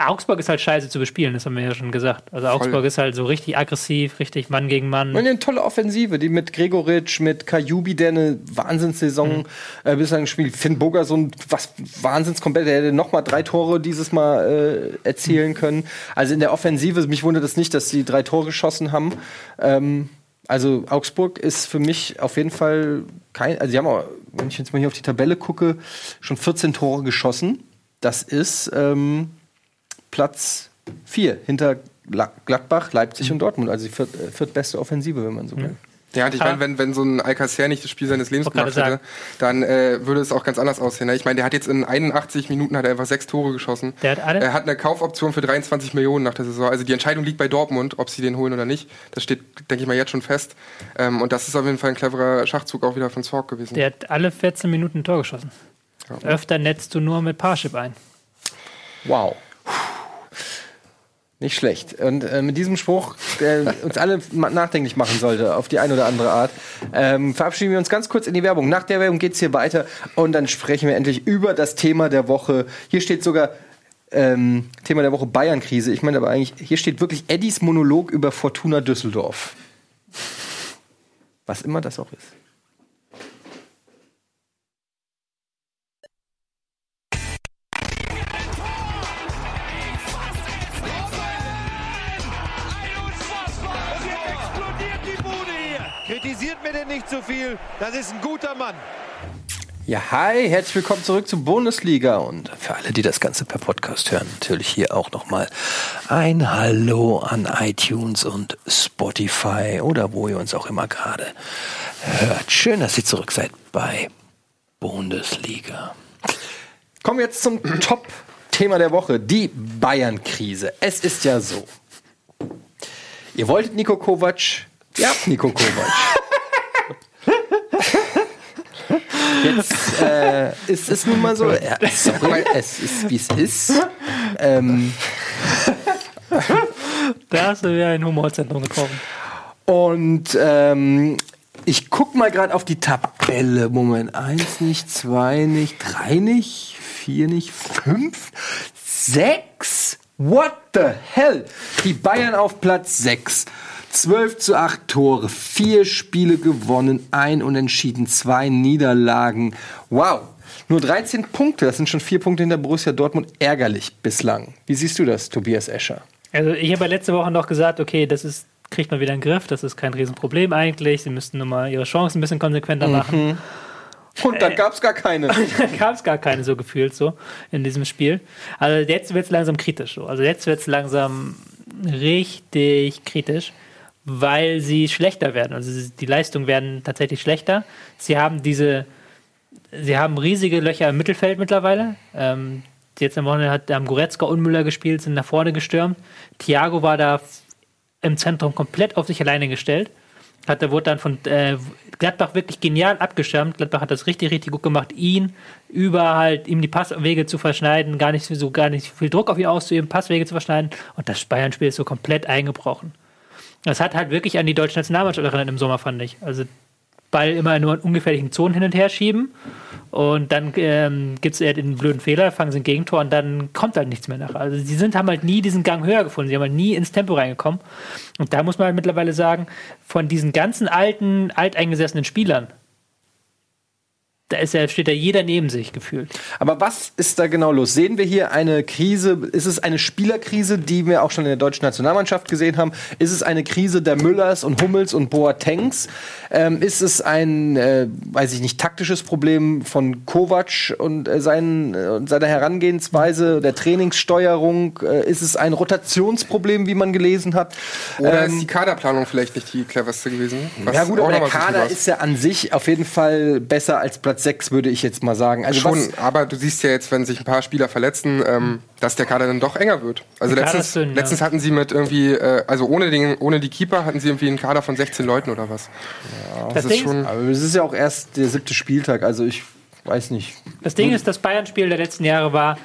Augsburg ist halt scheiße zu bespielen, das haben wir ja schon gesagt. Also Augsburg ist halt so richtig aggressiv, richtig Mann gegen Mann. Und eine tolle Offensive, die mit Gregoritsch, mit Kajubi, der eine Wahnsinnssaison äh, bislang gespielt. Finn Boger, so ein was Wahnsinnskomplett, der hätte noch mal drei Tore dieses Mal äh, erzielen können. Also in der Offensive, mich wundert es nicht, dass sie drei Tore geschossen haben. Ähm, also Augsburg ist für mich auf jeden Fall kein, also sie haben auch, wenn ich jetzt mal hier auf die Tabelle gucke, schon 14 Tore geschossen. Das ist ähm, Platz 4 hinter La Gladbach, Leipzig und Dortmund. Also die viert, äh, viertbeste Offensive, wenn man so will. Ja, und ich meine, wenn, wenn so ein Alcacer nicht das Spiel seines Lebens gemacht hätte, dann äh, würde es auch ganz anders aussehen. Ne? Ich meine, der hat jetzt in 81 Minuten hat er einfach sechs Tore geschossen. Der hat alle- er hat eine Kaufoption für 23 Millionen nach der Saison. Also die Entscheidung liegt bei Dortmund, ob sie den holen oder nicht. Das steht, denke ich mal, jetzt schon fest. Ähm, und das ist auf jeden Fall ein cleverer Schachzug auch wieder von Zorg gewesen. Der hat alle 14 Minuten ein Tor geschossen. Öfter netzt du nur mit Parship ein. Wow. Nicht schlecht. Und äh, mit diesem Spruch, der uns alle nachdenklich machen sollte, auf die eine oder andere Art, ähm, verabschieden wir uns ganz kurz in die Werbung. Nach der Werbung geht's hier weiter und dann sprechen wir endlich über das Thema der Woche. Hier steht sogar Ähm, Thema der Woche Bayern-Krise. Ich meine aber eigentlich, hier steht wirklich Eddies Monolog über Fortuna Düsseldorf. Was immer das auch ist. Kritisiert mir denn nicht so viel. Das ist ein guter Mann. Ja, hi, herzlich willkommen zurück zur Bundesliga und für alle, die das Ganze per Podcast hören, natürlich hier auch nochmal ein Hallo an iTunes und Spotify oder wo ihr uns auch immer gerade hört. Schön, dass ihr zurück seid bei Bundesliga. Kommen wir jetzt zum Top-Thema der Woche, die Bayern-Krise. Es ist ja so. Ihr wolltet Nico Kovac, ihr habt Nico Kovac. Jetzt äh, ist es nun mal so. Ja, sorry, es ist wie es ist. Ähm, Da hast du wieder ein Humorzentrum getroffen. und ähm, ich guck mal gerade auf die Tabelle. Moment, eins nicht, zwei nicht, drei nicht, vier nicht, fünf, sechs. What the hell? Die Bayern auf Platz sechs. 12 zu 8 Tore, vier Spiele gewonnen, ein Unentschieden, zwei Niederlagen. Wow. Nur 13 Punkte, das sind schon vier Punkte hinter Borussia Dortmund. Ärgerlich bislang. Wie siehst du das, Tobias Escher? Also ich habe ja letzte Woche noch gesagt, okay, das ist, kriegt man wieder in den Griff, das ist kein Riesenproblem eigentlich. Sie müssten nur mal ihre Chancen ein bisschen konsequenter machen. Und dann gab es gar keine. da gab es gar keine so gefühlt so in diesem Spiel. Also jetzt wird es langsam kritisch so. Also jetzt wird es langsam richtig kritisch, weil sie schlechter werden. Also die Leistungen werden tatsächlich schlechter. Sie haben diese, sie haben riesige Löcher im Mittelfeld mittlerweile. Ähm, jetzt am Wochenende hat haben Goretzka und Müller gespielt, sind nach vorne gestürmt. Thiago war da im Zentrum komplett auf sich alleine gestellt. Hat, der wurde dann von äh, Gladbach wirklich genial abgeschirmt. Gladbach hat das richtig, richtig gut gemacht, ihn über halt ihm die Passwege zu verschneiden, gar nicht so gar nicht viel Druck auf ihn auszuüben, Passwege zu verschneiden. Und das Bayern-Spiel ist so komplett eingebrochen. Das hat halt wirklich an die deutsche Nationalmannschaft erinnert im Sommer, fand ich. Also Ball immer nur in ungefährlichen Zonen hin und her schieben und dann ähm, gibt es den blöden Fehler, fangen sie ein Gegentor und dann kommt halt nichts mehr nach. Also sie sind, haben halt nie diesen Gang höher gefunden, sie haben halt nie ins Tempo reingekommen. Und da muss man halt mittlerweile sagen, von diesen ganzen alten, alteingesessenen Spielern, da ist ja, steht ja jeder neben sich gefühlt. Aber was ist da genau los? Sehen wir hier eine Krise? Ist es eine Spielerkrise, die wir auch schon in der deutschen Nationalmannschaft gesehen haben? Ist es eine Krise der Müllers und Hummels und Boatengs? Ähm, ist es ein, äh, weiß ich nicht, taktisches Problem von Kovac und, äh, seinen, äh, seiner Herangehensweise, der Trainingssteuerung? Äh, ist es ein Rotationsproblem, wie man gelesen hat? Oder Ähm, ist die Kaderplanung vielleicht nicht die cleverste gewesen? Was ja gut, aber der Kader ist ja an sich auf jeden Fall besser als Platz 6, würde ich jetzt mal sagen. Also Schon, aber du siehst ja jetzt, wenn sich ein paar Spieler verletzen, ähm, dass der Kader dann doch enger wird. Also letztens, ist dünn, ja. letztens hatten sie mit irgendwie, äh, also ohne, den, ohne die Keeper hatten sie irgendwie einen Kader von 16 Leuten oder was. Das, ist Ding schon- ist, aber es ist ja auch erst der siebte Spieltag, also ich weiß nicht. das Ding ist, das Bayern-Spiel der letzten Jahre war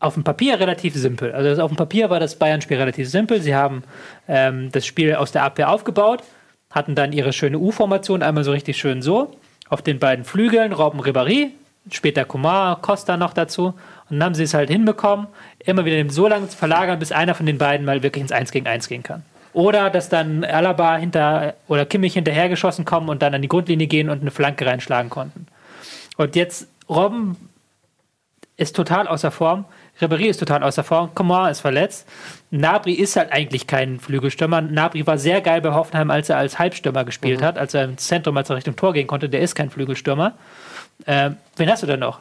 auf dem Papier relativ simpel. Also auf dem Papier war das Bayern-Spiel relativ simpel. Sie haben ähm, das Spiel aus der Abwehr aufgebaut, hatten dann ihre schöne U-Formation, einmal so richtig schön so, auf den beiden Flügeln, Robben Ribéry, später Komar, Costa noch dazu. Und dann haben sie es halt hinbekommen, immer wieder so lange zu verlagern, bis einer von den beiden mal wirklich ins 1 gegen 1 gehen kann. Oder dass dann Alaba hinter oder Kimmich hinterhergeschossen kommen und dann an die Grundlinie gehen und eine Flanke reinschlagen konnten. Und jetzt Robben ist total außer Form. Ribéry ist total außer Form. Coman ist verletzt. Nabri ist halt eigentlich kein Flügelstürmer. Nabri war sehr geil bei Hoffenheim, als er als Halbstürmer gespielt hat, als er im Zentrum, als er Richtung Tor gehen konnte. Der ist kein Flügelstürmer. Ähm, wen hast du denn noch?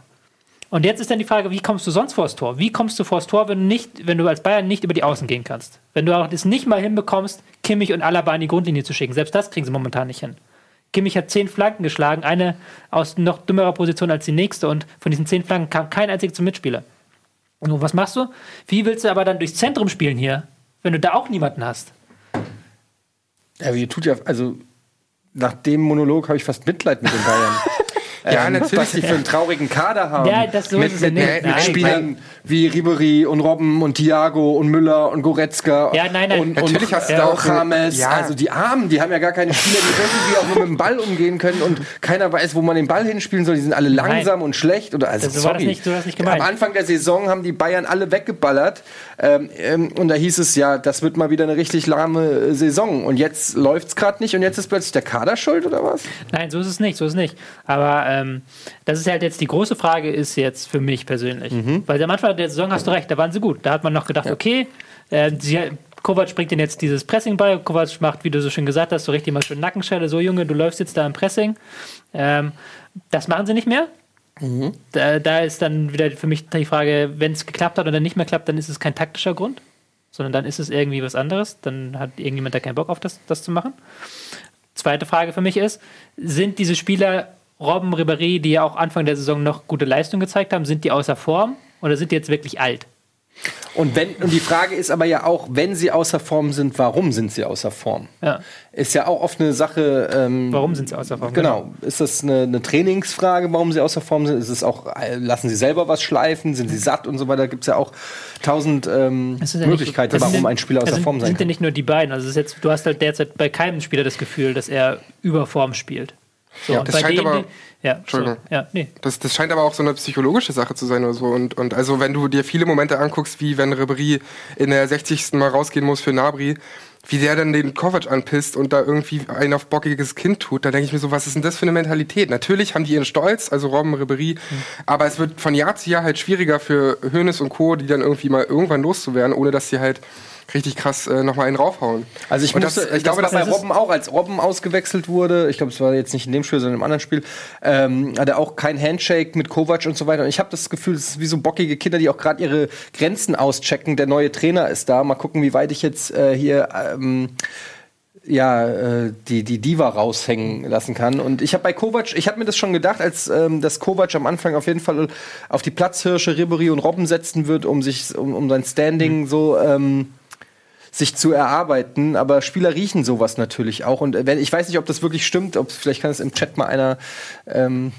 Und jetzt ist dann die Frage, wie kommst du sonst vors Tor? Wie kommst du vors Tor, wenn du, nicht, wenn du als Bayern nicht über die Außen gehen kannst? Wenn du auch das nicht mal hinbekommst, Kimmich und Alaba an die Grundlinie zu schicken. Selbst das kriegen sie momentan nicht hin. Kimmich hat zehn Flanken geschlagen, eine aus noch dümmerer Position als die nächste und von diesen zehn Flanken kam kein einziger zum Mitspieler. Und was machst du? Wie willst du aber dann durchs Zentrum spielen hier, wenn du da auch niemanden hast? Ja, wie tut ja, also nach dem Monolog habe ich fast Mitleid mit den Bayern. Ja, ähm, natürlich. was die für einen traurigen Kader haben. Ja, das so mit, ist es ja mit, nicht. mit Nein. Spielern wie Ribery und Robben und Thiago und Müller und Goretzka Ja, nein, nein. und, Natürlich und hast du da auch Rames. ja. Also die Armen, die haben ja gar keine Spieler, die irgendwie auch nur mit dem Ball umgehen können und keiner weiß, wo man den Ball hinspielen soll. Die sind alle langsam und schlecht. Oder, also, Das- so war das sorry. nicht- so war das nicht gemeint. Am Anfang der Saison haben die Bayern alle weggeballert ähm, ähm, und da hieß es ja, das wird mal wieder eine richtig lahme äh, Saison. Und jetzt läuft's gerade nicht und jetzt ist plötzlich der Kader schuld oder was? Nein, so ist es nicht, so ist es nicht. Aber ähm, das ist halt jetzt die große Frage, ist jetzt für mich persönlich. Mhm. Weil am Anfang der Saison hast du recht, da waren sie gut. Da hat man noch gedacht, okay, äh, sie, Kovac bringt ihnen jetzt dieses Pressing bei. Kovac macht, wie du so schön gesagt hast, so richtig mal schön Nackenschelle. So, Junge, du läufst jetzt da im Pressing. Ähm, das machen sie nicht mehr. Mhm. Da, da ist dann wieder für mich die Frage, wenn es geklappt hat oder nicht mehr klappt, dann ist es kein taktischer Grund, sondern dann ist es irgendwie was anderes. Dann hat irgendjemand da keinen Bock auf das, das zu machen. Zweite Frage für mich ist, sind diese Spieler Robben, Ribéry, die ja auch Anfang der Saison noch gute Leistung gezeigt haben, sind die außer Form oder sind die jetzt wirklich alt? Und, wenn, und die Frage ist aber ja auch, wenn sie außer Form sind, warum sind sie außer Form? Ja. Ist ja auch oft eine Sache. Ähm, Warum sind sie außer Form? Genau. Ist das eine, eine Trainingsfrage, warum sie außer Form sind? Ist es auch, äh, lassen sie selber was schleifen? Sind sie satt und so weiter? Gibt es ja auch tausend ähm, ja Möglichkeiten, warum sind- ein Spieler außer sind, Form sein sind ja kann. nicht nur die beiden. Also jetzt, du hast halt derzeit bei keinem Spieler das Gefühl, dass er über Form spielt. So, Ja, das scheint denen, aber- ja, so, Entschuldigung. ja, nee. Das, das scheint aber auch so eine psychologische Sache zu sein oder so. Und, und also wenn du dir viele Momente anguckst, wie wenn Ribery in der 60. Mal rausgehen muss für Nabri, wie der dann den Kovac anpisst und da irgendwie ein auf bockiges Kind tut, da denke ich mir so, was ist denn das für eine Mentalität? Natürlich haben die ihren Stolz, also Robben, Ribery, aber es wird von Jahr zu Jahr halt schwieriger für Hoeneß und Co., die dann irgendwie mal irgendwann loszuwerden, ohne dass sie halt richtig krass äh, nochmal einen raufhauen. Also ich, musste, das- ich glaube, das das bei Robben auch, als Robben ausgewechselt wurde, ich glaube, es war jetzt nicht in dem Spiel, sondern im anderen Spiel, ähm, hat er auch kein Handshake mit Kovac und so weiter. Und ich habe das Gefühl, es ist wie so bockige Kinder, die auch gerade ihre Grenzen auschecken. Der neue Trainer ist da. Mal gucken, wie weit ich jetzt äh, hier ähm, ja, äh, die, die Diva raushängen lassen kann. Und ich habe bei Kovac, ich habe mir das schon gedacht, als ähm, dass Kovac am Anfang auf jeden Fall auf die Platzhirsche Ribery und Robben setzen wird, um sich, um, um sein Standing so ähm, sich zu erarbeiten, aber Spieler riechen sowas natürlich auch. Und wenn, ich weiß nicht, ob das wirklich stimmt, ob vielleicht kann es im Chat mal einer ähm,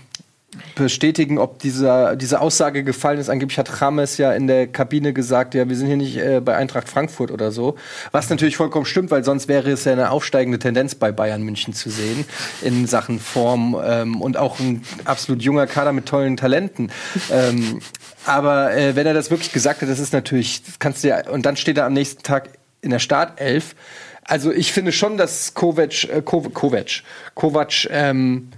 bestätigen, ob dieser, diese Aussage gefallen ist. Angeblich hat Rames ja in der Kabine gesagt, ja, wir sind hier nicht äh, bei Eintracht Frankfurt oder so. Was natürlich vollkommen stimmt, weil sonst wäre es ja eine aufsteigende Tendenz bei Bayern München zu sehen in Sachen Form ähm, und auch ein absolut junger Kader mit tollen Talenten. ähm, aber äh, wenn er das wirklich gesagt hat, das ist natürlich, das kannst du ja, und dann steht er am nächsten Tag in der Startelf. Also ich finde schon, dass Kovac, äh, Ko- Kovac, Kovac, ähm,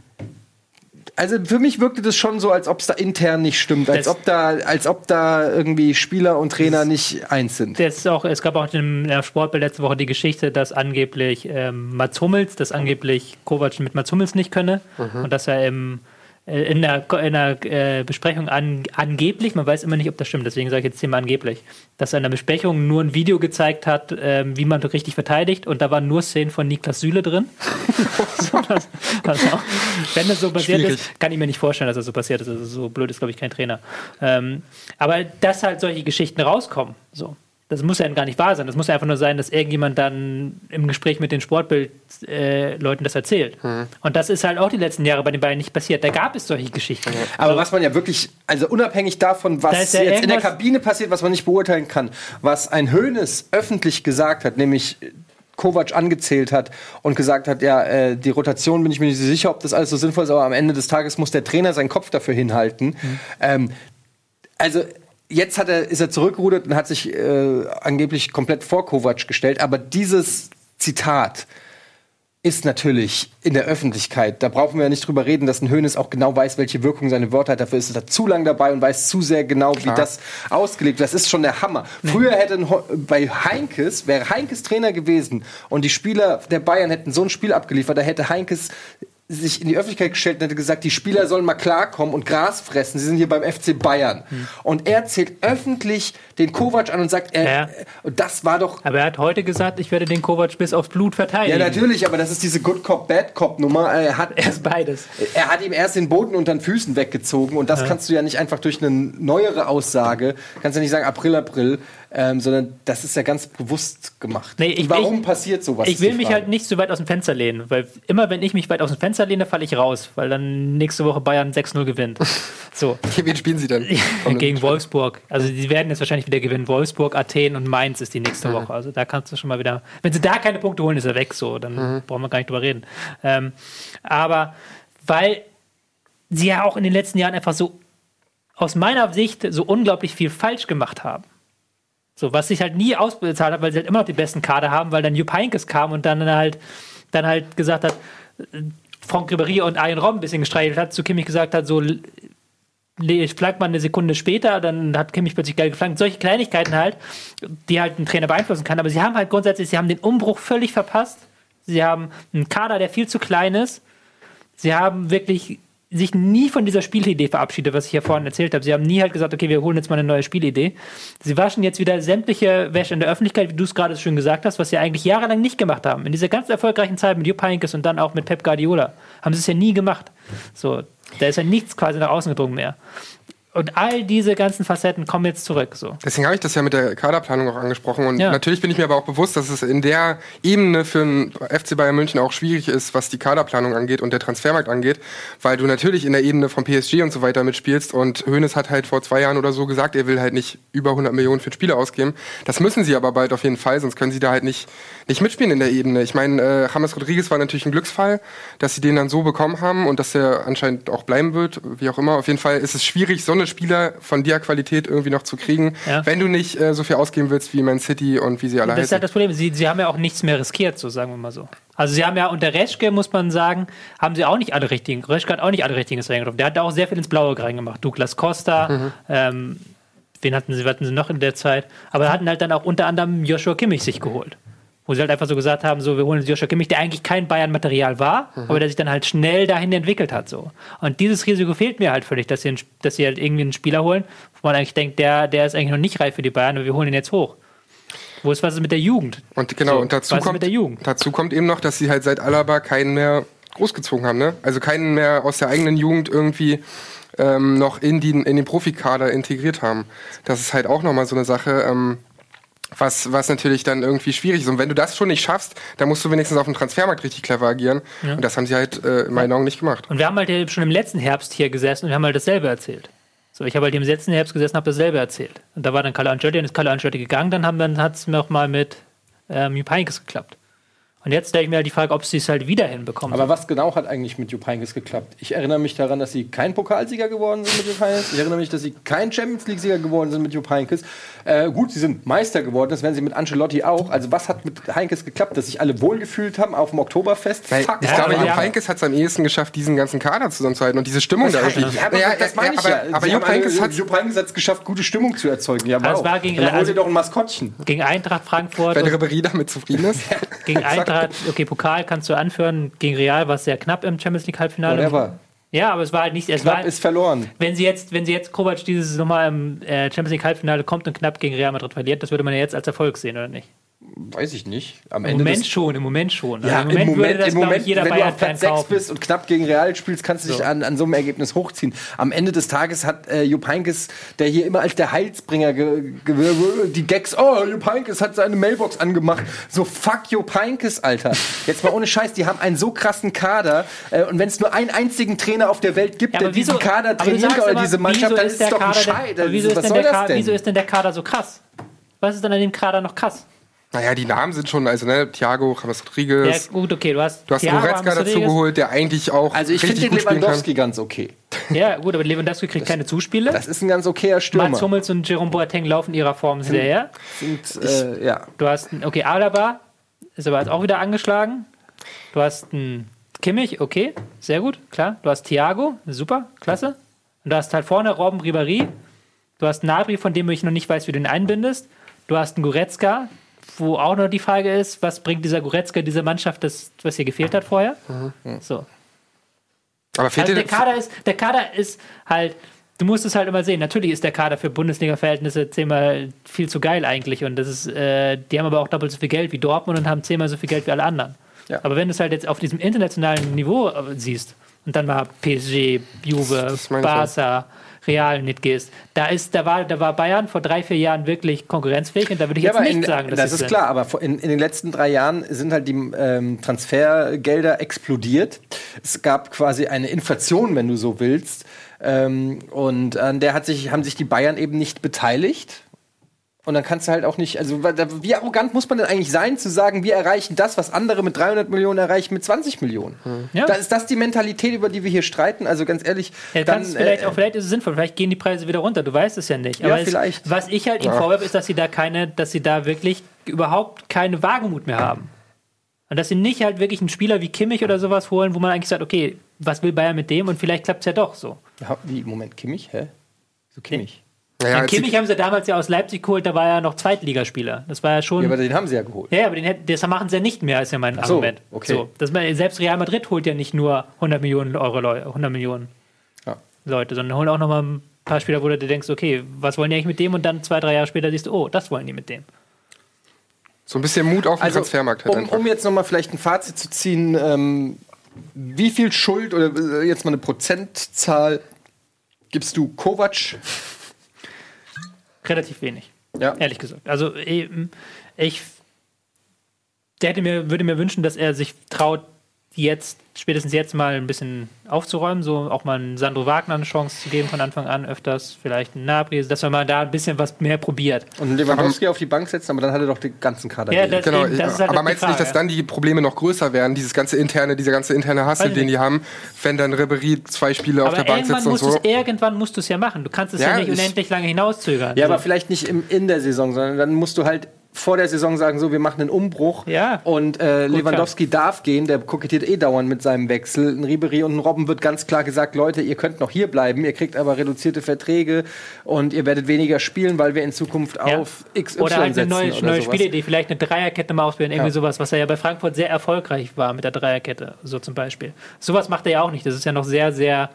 also für mich wirkte das schon so, als ob es da intern nicht stimmt, als Das- ob da, als ob da irgendwie Spieler und Trainer nicht eins sind. Das auch, es gab auch in der Sportbild letzte Woche die Geschichte, dass angeblich ähm, Mats Hummels, dass angeblich Kovac mit Mats Hummels nicht könne und dass er im, in der, in der äh, Besprechung an, angeblich, man weiß immer nicht, ob das stimmt, deswegen sage ich jetzt Thema angeblich, dass er in der Besprechung nur ein Video gezeigt hat, ähm, wie man richtig verteidigt und da waren nur Szenen von Niklas Süle drin. so, das, also, wenn das so passiert Schwierig. ist, kann ich mir nicht vorstellen, dass das so passiert ist. Also so blöd ist, glaube ich, kein Trainer. Ähm, aber dass halt solche Geschichten rauskommen, so. Das muss ja gar nicht wahr sein. Das muss ja einfach nur sein, dass irgendjemand dann im Gespräch mit den Sportbild-Leuten äh, das erzählt. Hm. Und das ist halt auch die letzten Jahre bei den Bayern nicht passiert. Da gab es solche Geschichten. Aber was man ja wirklich, also unabhängig davon, Da was ist ja jetzt in der Kabine passiert, was man nicht beurteilen kann, was ein Hönes öffentlich gesagt hat, nämlich Kovac angezählt hat und gesagt hat, ja, äh, die Rotation bin ich mir nicht so sicher, ob das alles so sinnvoll ist, aber am Ende des Tages muss der Trainer seinen Kopf dafür hinhalten. Ähm, also jetzt hat er, ist er zurückgerudert und hat sich äh, angeblich komplett vor Kovac gestellt, aber dieses Zitat ist natürlich in der Öffentlichkeit. Da brauchen wir ja nicht drüber reden, dass ein Hönes auch genau weiß, welche Wirkung seine Wörter hat. Dafür ist er zu lang dabei und weiß zu sehr genau, wie das ausgelegt wird. Das ist schon der Hammer. Früher hätte ein Ho- bei Heinkes, wäre Heinkes Trainer gewesen und die Spieler der Bayern hätten so ein Spiel abgeliefert, da hätte Heinkes sich in die Öffentlichkeit gestellt und hätte gesagt, die Spieler sollen mal klarkommen und Gras fressen. Sie sind hier beim FC Bayern. Und er zählt öffentlich den Kovac an und sagt, er, Ja. äh, das war doch Aber er hat heute gesagt, ich werde den Kovac bis aufs Blut verteidigen. ja, natürlich, aber das ist diese Good Cop, Bad Cop Nummer. Er hat, Er ist beides. er hat ihm erst den Boden unter den Füßen weggezogen und das kannst du ja nicht einfach durch eine neuere Aussage, kannst du ja nicht sagen April, April, ähm, sondern das ist ja ganz bewusst gemacht. Nee, ich- Warum ich- passiert sowas? Ich will mich halt nicht so weit aus dem Fenster lehnen, weil immer wenn ich mich weit aus dem Fenster lehne, falle ich raus, weil dann nächste Woche Bayern 6-0 gewinnt. So. Wen spielen sie dann? Gegen Wolfsburg. Also die werden jetzt wahrscheinlich wieder gewinnen. Wolfsburg, Athen und Mainz ist die nächste Mhm. Woche. Also da kannst du schon mal wieder. Wenn sie da keine Punkte holen, ist er weg. So, dann Mhm. brauchen wir gar nicht drüber reden. Ähm, aber weil sie ja auch in den letzten Jahren einfach so aus meiner Sicht so unglaublich viel falsch gemacht haben. So, was sich halt nie ausbezahlt hat, weil sie halt immer noch die besten Kader haben, weil dann Jupp Heynckes kam und dann halt, dann halt gesagt hat, äh, Franck Ribéry und Arjen Robben ein bisschen gestreichelt hat, zu Kimmich gesagt hat, so, ich flank mal eine Sekunde später, dann hat Kimmich plötzlich geil geflankt. Solche Kleinigkeiten halt, die halt einen Trainer beeinflussen kann. Aber sie haben halt grundsätzlich, sie haben den Umbruch völlig verpasst. Sie haben einen Kader, der viel zu klein ist. Sie haben wirklich sich nie von dieser Spielidee verabschiedet, was ich ja vorhin erzählt habe. Sie haben nie halt gesagt, okay, wir holen jetzt mal eine neue Spielidee. Sie waschen jetzt wieder sämtliche Wäsche in der Öffentlichkeit, wie du es gerade so schön gesagt hast, was sie eigentlich jahrelang nicht gemacht haben. In dieser ganz erfolgreichen Zeit mit Jupp Heynckes und dann auch mit Pep Guardiola haben sie es ja nie gemacht. So, da ist ja nichts quasi nach außen gedrungen mehr. Und all diese ganzen Facetten kommen jetzt zurück. So. Deswegen habe ich das ja mit der Kaderplanung auch angesprochen. Und Ja. natürlich bin ich mir aber auch bewusst, dass es in der Ebene für den FC Bayern München auch schwierig ist, was die Kaderplanung angeht und der Transfermarkt angeht, weil du natürlich in der Ebene von PSG und so weiter mitspielst. Und Hoeneß hat halt vor zwei Jahren oder so gesagt, er will halt nicht über 100 Millionen für Spiele ausgeben. Das müssen sie aber bald auf jeden Fall, sonst können sie da halt nicht, nicht mitspielen in der Ebene. Ich meine, äh, James Rodriguez war natürlich ein Glücksfall, dass sie den dann so bekommen haben und dass er anscheinend auch bleiben wird, wie auch immer. Auf jeden Fall ist es schwierig, so eine Spieler von der Qualität irgendwie noch zu kriegen, Ja. wenn du nicht äh, so viel ausgeben willst wie Man City und wie sie alle Das ist heißen. halt das Problem. Sie, sie haben ja auch nichts mehr riskiert, so sagen wir mal so. Also sie haben ja unter Reschke, muss man sagen, haben sie auch nicht alle richtigen. Reschke hat auch nicht alle richtigen reingetroffen. Der hat da auch sehr viel ins Blaue reingemacht. Douglas Costa, Mhm. ähm, wen hatten sie, hatten sie noch in der Zeit? Aber hatten halt dann auch unter anderem Joshua Kimmich sich geholt. Wo sie halt einfach so gesagt haben, so, wir holen Joshua Kimmich, der eigentlich kein Bayern-Material war, Mhm. aber der sich dann halt schnell dahin entwickelt hat, so. Und dieses Risiko fehlt mir halt völlig, dass sie, einen, dass sie halt irgendwie einen Spieler holen, wo man eigentlich denkt, der, der ist eigentlich noch nicht reif für die Bayern, aber wir holen ihn jetzt hoch. Wo ist was mit der Jugend? Und genau, So, und dazu ist kommt, mit der Jugend? dazu kommt eben noch, dass sie halt seit Alaba keinen mehr großgezogen haben, ne? Also keinen mehr aus der eigenen Jugend irgendwie ähm, noch in, die, in den Profikader integriert haben. Das ist halt auch nochmal so eine Sache, ähm, was, was natürlich dann irgendwie schwierig ist. Und wenn du das schon nicht schaffst, dann musst du wenigstens auf dem Transfermarkt richtig clever agieren. Und das haben sie halt äh, in meinen Augen nicht gemacht. Und wir haben halt schon im letzten Herbst hier gesessen und wir haben halt dasselbe erzählt. So, ich habe halt im letzten Herbst gesessen und habe dasselbe erzählt. Und da war dann Carlo Ancelotti, dann ist Carlo Ancelotti gegangen, dann, haben- dann hat es noch mal mit ähm, Jupp Heynckes geklappt. Und jetzt stelle ich mir halt die Frage, ob sie es halt wieder hinbekommen. Aber was genau hat eigentlich mit Jupp Heynckes geklappt? Ich erinnere mich daran, dass sie kein Pokalsieger geworden sind mit Jupp Heynckes. Ich erinnere mich, dass sie kein Champions League-Sieger geworden sind mit Jupp Heynckes. Äh, gut, sie sind Meister geworden, das werden sie mit Ancelotti auch. Also was hat mit Heynckes geklappt? Dass sich alle wohlgefühlt haben auf dem Oktoberfest? Weil Fuck, ich Ja, glaube, aber Jupp ja. Heynckes hat es am eehesten geschafft, diesen ganzen Kader zusammenzuhalten und diese Stimmung da irgendwie. Ja, aber das meine ich aber, ja. aber Sie Jupp Heynckes hat es geschafft, gute Stimmung zu erzeugen. Ja, Also wow. es war gegen- Dann hol also- dir doch ein Maskottchen. gegen Eintracht Frankfurt, wenn und Ribéry damit zufrieden ist. gegen Eintracht, okay, Pokal kannst du anführen, gegen Real war es sehr knapp im Champions League Halbfinale. Whatever. Ja, aber es war halt nicht, es war, Knapp ist verloren. wenn sie jetzt, wenn sie jetzt Kovac dieses nochmal im äh, Champions League Halbfinale kommt und knapp gegen Real Madrid verliert, das würde man ja jetzt als Erfolg sehen, oder nicht? Weiß ich nicht. Am Im Ende Moment schon, im Moment schon. Ja, Also im Moment, würde das, im Moment jeder wenn du auf Platz 6 kaufen. bist und knapp gegen Real spielst, kannst du dich So. an, an so einem Ergebnis hochziehen. Am Ende des Tages hat äh, Jupp Heynckes, der hier immer als der Heilsbringer ge, ge, die Gags, oh, Jupp Heynckes hat seine Mailbox angemacht. So, fuck Jupp Heynckes, Alter. Jetzt mal ohne Scheiß, die haben einen so krassen Kader äh, und wenn es nur einen einzigen Trainer auf der Welt gibt, Ja, der aber diesen wieso- Kader kann oder immer, diese Mannschaft, wieso dann ist es doch ein denn- wieso ist denn der Kader, denn? Wieso ist denn der Kader so krass? Was ist denn an dem Kader noch krass? Naja, die Namen sind schon, also ne, Thiago, James Ja, Rodriguez. gut, okay, du hast Du hast Thiago, Goretzka dazu geholt, der eigentlich auch Also ich finde den. Lewandowski ganz okay. Ja, gut, aber Lewandowski kriegt keine Zuspiele. Das ist ein ganz okayer Stürmer. Mats Hummels und Jerome Boateng laufen ihrer Form hinterher. Und, äh, ja. Du hast einen, okay, Alaba ist aber jetzt auch wieder angeschlagen. Du hast einen Kimmich, okay, sehr gut, klar. Du hast Thiago, super, klasse. Und du hast halt vorne Robben Ribéry. Du hast Nabri, von dem ich noch nicht weiß, wie du ihn einbindest. Du hast einen Goretzka, wo auch noch die Frage ist, was bringt dieser Goretzka dieser Mannschaft, das, was hier gefehlt hat vorher? So. Aber fehlt Also der Kader ist, der Kader ist halt, du musst es halt immer sehen. Natürlich ist der Kader für Bundesliga-Verhältnisse zehnmal viel zu geil eigentlich. Und das ist, äh, die haben aber auch doppelt so viel Geld wie Dortmund und haben zehnmal so viel Geld wie alle anderen. Ja. Aber wenn du es halt jetzt auf diesem internationalen Niveau siehst und dann mal PSG, Juve, das meine ich Barca, Real nicht gehst. Da ist, da war, da war Bayern vor drei, vier Jahren wirklich konkurrenzfähig und da würde ich Ja, jetzt nicht in, sagen, dass das ist sind. klar, aber in, in den letzten drei Jahren sind halt die ähm, Transfergelder explodiert. Es gab quasi eine Inflation, wenn du so willst. Ähm, und an der hat sich, haben sich die Bayern eben nicht beteiligt. Und dann kannst du halt auch nicht, also wie arrogant muss man denn eigentlich sein, zu sagen, wir erreichen das, was andere mit 300 Millionen erreichen, mit 20 Millionen? Ja. Da ist das die Mentalität, über die wir hier streiten? Also ganz ehrlich, Ja, dann, vielleicht, äh, auch, vielleicht ist es sinnvoll, vielleicht gehen die Preise wieder runter, du weißt es ja nicht. Ja, Aber es, vielleicht. was ich halt ihnen vorwerfe, ist, dass sie da keine, dass sie da wirklich überhaupt keine Wagemut mehr haben. Und dass sie nicht halt wirklich einen Spieler wie Kimmich oder sowas holen, wo man eigentlich sagt, okay, was will Bayern mit dem? Und vielleicht klappt es ja doch so. ja, wie, Moment, Kimmich? Hä? So Kimmich? Naja, Den als Kimmich haben sie damals ja aus Leipzig geholt, da war er noch Zweitligaspieler. Das war ja schon. Ja, aber den haben sie ja geholt. Ja, ja, aber den, das machen sie ja nicht mehr, ist ja mein so, Argument. okay. So, dass man, selbst Real Madrid holt ja nicht nur 100 Millionen Euro, Leu- 100 Millionen Ja. Leute, sondern holen auch noch mal ein paar Spieler, wo du dir denkst, okay, was wollen die eigentlich mit dem? Und dann zwei, drei Jahre später siehst du, oh, das wollen die mit dem. so ein bisschen Mut auf den Also, Transfermarkt halt um, einfach. um jetzt nochmal vielleicht ein Fazit zu ziehen, ähm, wie viel Schuld oder äh, jetzt mal eine Prozentzahl gibst du Kovac? Relativ wenig, Ja. ehrlich gesagt. Also ich der hätte mir, würde mir wünschen, dass er sich traut, jetzt, spätestens jetzt mal ein bisschen aufzuräumen, so auch mal einen Sandro Wagner eine Chance zu geben von Anfang an, öfters, vielleicht einen Nabri, dass man mal da ein bisschen was mehr probiert. Und Lewandowski auf die Bank setzen, aber dann hat er doch den ganzen Kader. Ja, das- Genau, eben, das ist halt aber meinst du nicht, dass dann die Probleme noch größer werden, dieses ganze interne, dieser ganze interne Hassel, den die haben, wenn dann Ribery zwei Spiele auf Aber der Bank irgendwann sitzt und musst, so? irgendwann musst du es ja machen. Du kannst es ja, Ja, nicht ich- unendlich lange hinauszögern. ja, So. aber vielleicht nicht im, in der Saison, sondern dann musst du halt vor der Saison sagen, so, wir machen einen Umbruch. Ja. Und äh, Lewandowski darf gehen, der kokettiert eh dauernd mit seinem Wechsel. Ein Ribery und ein Robben wird ganz klar gesagt, Leute, ihr könnt noch hier bleiben, ihr kriegt aber reduzierte Verträge und ihr werdet weniger spielen, weil wir in Zukunft Ja. auf XY Oder halt eine neue, oder neue. Spielidee, vielleicht eine Dreierkette mal ausprobieren, irgendwie Ja. sowas, was er ja bei Frankfurt sehr erfolgreich war mit der Dreierkette, so zum Beispiel. Sowas macht er ja auch nicht. Das ist ja noch sehr, sehr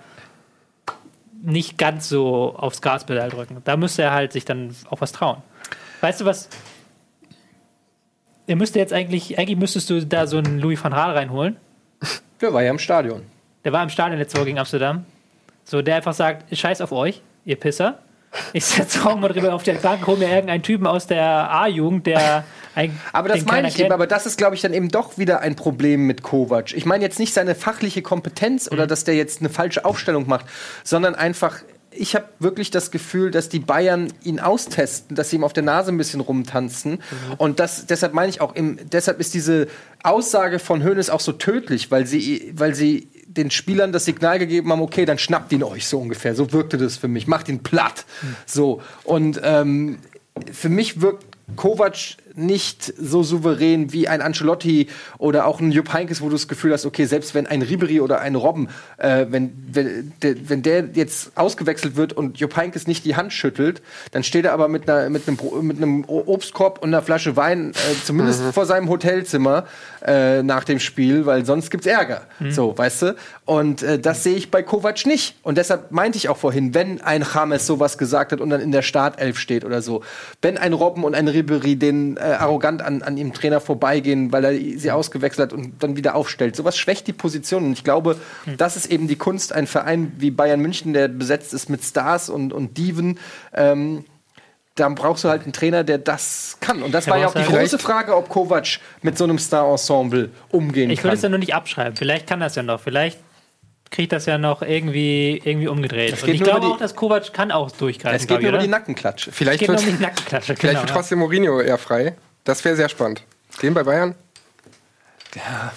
nicht ganz so aufs Gaspedal drücken. Da müsste er halt sich dann auch was trauen. Weißt du was? Er müsste jetzt eigentlich, eigentlich müsstest du da so einen Louis van Gaal reinholen. Der war ja im Stadion. Der war im Stadion letzte Woche gegen Amsterdam. So, der einfach sagt, scheiß auf euch, ihr Pisser. Ich setze auch mal drüber auf der Bank, hol mir irgendeinen Typen aus der A-Jugend, der ein, Aber das meine ich eben, kennt. aber das ist, glaube ich, dann eben doch wieder ein Problem mit Kovac. Ich meine jetzt nicht seine fachliche Kompetenz Mhm. oder dass der jetzt eine falsche Aufstellung macht, sondern einfach, ich habe wirklich das Gefühl, dass die Bayern ihn austesten, dass sie ihm auf der Nase ein bisschen rumtanzen. Mhm. Und das, deshalb meine ich auch, im, deshalb ist diese Aussage von Hoeneß auch so tödlich, weil sie, weil sie den Spielern das Signal gegeben haben, okay, dann schnappt ihn euch so ungefähr. So wirkte das für mich. Macht ihn platt. Mhm. So. Und ähm, für mich wirkt Kovac nicht so souverän wie ein Ancelotti oder auch ein Jupp Heynckes, wo du das Gefühl hast, okay, selbst wenn ein Ribery oder ein Robben, äh, wenn, wenn, der, wenn der jetzt ausgewechselt wird und Jupp Heynckes nicht die Hand schüttelt, dann steht er aber mit, einer, mit, einem, mit einem Obstkorb und einer Flasche Wein, äh, zumindest vor seinem Hotelzimmer äh, nach dem Spiel, weil sonst gibt's Ärger. So, weißt du? Und äh, das sehe ich bei Kovac nicht. Und deshalb meinte ich auch vorhin, wenn ein James sowas gesagt hat und dann in der Startelf steht oder so, wenn ein Robben und ein Ribery den äh, arrogant an, an ihm Trainer vorbeigehen, weil er sie ausgewechselt hat und dann wieder aufstellt, sowas schwächt die Position. Und ich glaube, das ist eben die Kunst, ein Verein wie Bayern München, der besetzt ist mit Stars und, und Diven, ähm, dann brauchst du halt einen Trainer, der das kann. Und das Ja, war ja auch die große Frage, ob Kovac mit so einem Star-Ensemble umgehen Ich würde kann. es ja nur nicht abschreiben. Vielleicht kann das ja noch. Vielleicht kriegt das ja noch irgendwie, irgendwie umgedreht. Und ich glaube die- auch, dass Kovac kann auch durchgreifen. es geht nur ich, über die? Nackenklatsche. Vielleicht geht wird, um die Nackenklatsche. vielleicht Genau, wird ja. trotzdem Mourinho eher frei. Das wäre sehr spannend. Den bei Bayern? Ja.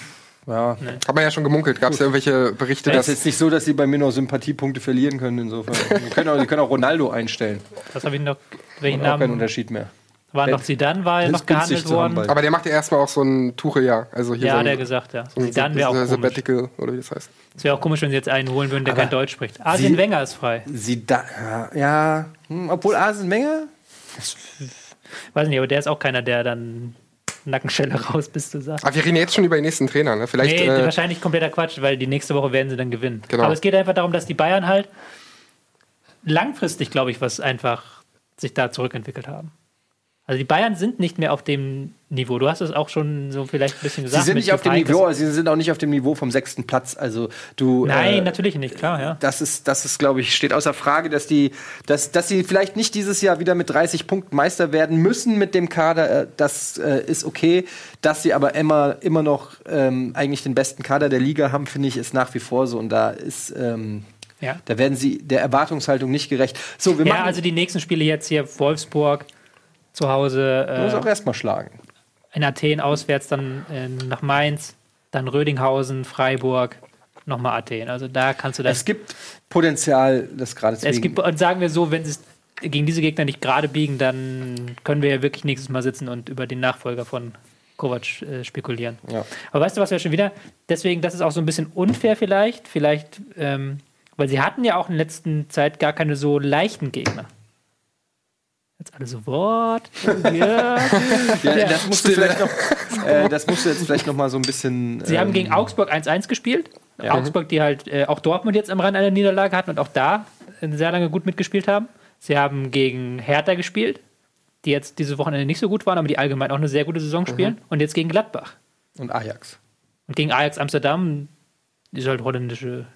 Hat man ja schon gemunkelt. Gab es irgendwelche Berichte, Das ist dass jetzt nicht so, dass sie bei mir noch Sympathiepunkte verlieren können, insofern. Sie können auch, sie können auch Ronaldo einstellen. Was habe ich noch? Welchen Auch keinen Namen? Unterschied mehr. War noch Zidane, war ja noch gehandelt worden. Aber der macht ja erstmal auch so ein Tuchel-Jahr. Also hier Ja, so hat ein, gesagt, ja. so Zidane wäre auch komisch. Sabbatical oder wie das heißt. Es wäre auch komisch, wenn sie jetzt einen holen würden, der Aber kein Deutsch spricht. Arsene Wenger ist frei. Sie da, ja, ja hm, obwohl Arsene Wenger, Weiß nicht, aber der ist auch keiner, der dann Nackenschelle raus bis du sagst. Aber wir reden jetzt schon über den nächsten Trainer. Ne? Vielleicht Nee, äh, wahrscheinlich kompletter Quatsch, weil die nächste Woche werden sie dann gewinnen. Genau. Aber es geht einfach darum, dass die Bayern halt langfristig, glaube ich, was einfach sich da zurückentwickelt haben. Also die Bayern sind nicht mehr auf dem Niveau. Du hast es auch schon so vielleicht ein bisschen Sie gesagt. sind mit nicht auf dem Niveau, sie sind auch nicht auf dem Niveau vom sechsten Platz. Also du. Nein, äh, natürlich nicht, klar, ja. Das ist, das ist, glaube ich, steht außer Frage, dass die, dass, dass sie vielleicht nicht dieses Jahr wieder mit 30 Punkten Meister werden müssen mit dem Kader. äh, Das äh, ist okay. Dass sie aber immer, immer noch ähm, eigentlich den besten Kader der Liga haben, finde ich, ist nach wie vor so. Und da ist, ähm, Ja. da werden sie der Erwartungshaltung nicht gerecht. So, wir Ja, machen. also die nächsten Spiele jetzt hier Wolfsburg zu Hause, muss auch äh, erstmal schlagen. in Athen auswärts, dann äh, nach Mainz, dann Rödinghausen, Freiburg, nochmal Athen. Also da kannst du das. Es gibt Potenzial, das gerade Es gibt, und sagen wir so, wenn sie es gegen diese Gegner nicht gerade biegen, dann können wir ja wirklich nächstes Mal sitzen und über den Nachfolger von Kovac äh, spekulieren. Ja. Aber weißt du, was wir schon wieder, deswegen, das ist auch so ein bisschen unfair vielleicht, vielleicht, ähm, weil sie hatten ja auch in letzter Zeit gar keine so leichten Gegner. Jetzt alle so, Wort, ja. Ja, das musst du vielleicht noch, äh, das musst du jetzt vielleicht noch mal so ein bisschen. Sie haben ähm, gegen Augsburg 1-1 gespielt. Augsburg, die halt äh, auch Dortmund jetzt am Rand einer Niederlage hatten und auch da sehr lange gut mitgespielt haben. Sie haben gegen Hertha gespielt, die jetzt diese Wochenende nicht so gut waren, aber die allgemein auch eine sehr gute Saison spielen. Und jetzt gegen Gladbach. und Ajax. Und gegen Ajax Amsterdam, die ist halt holländische.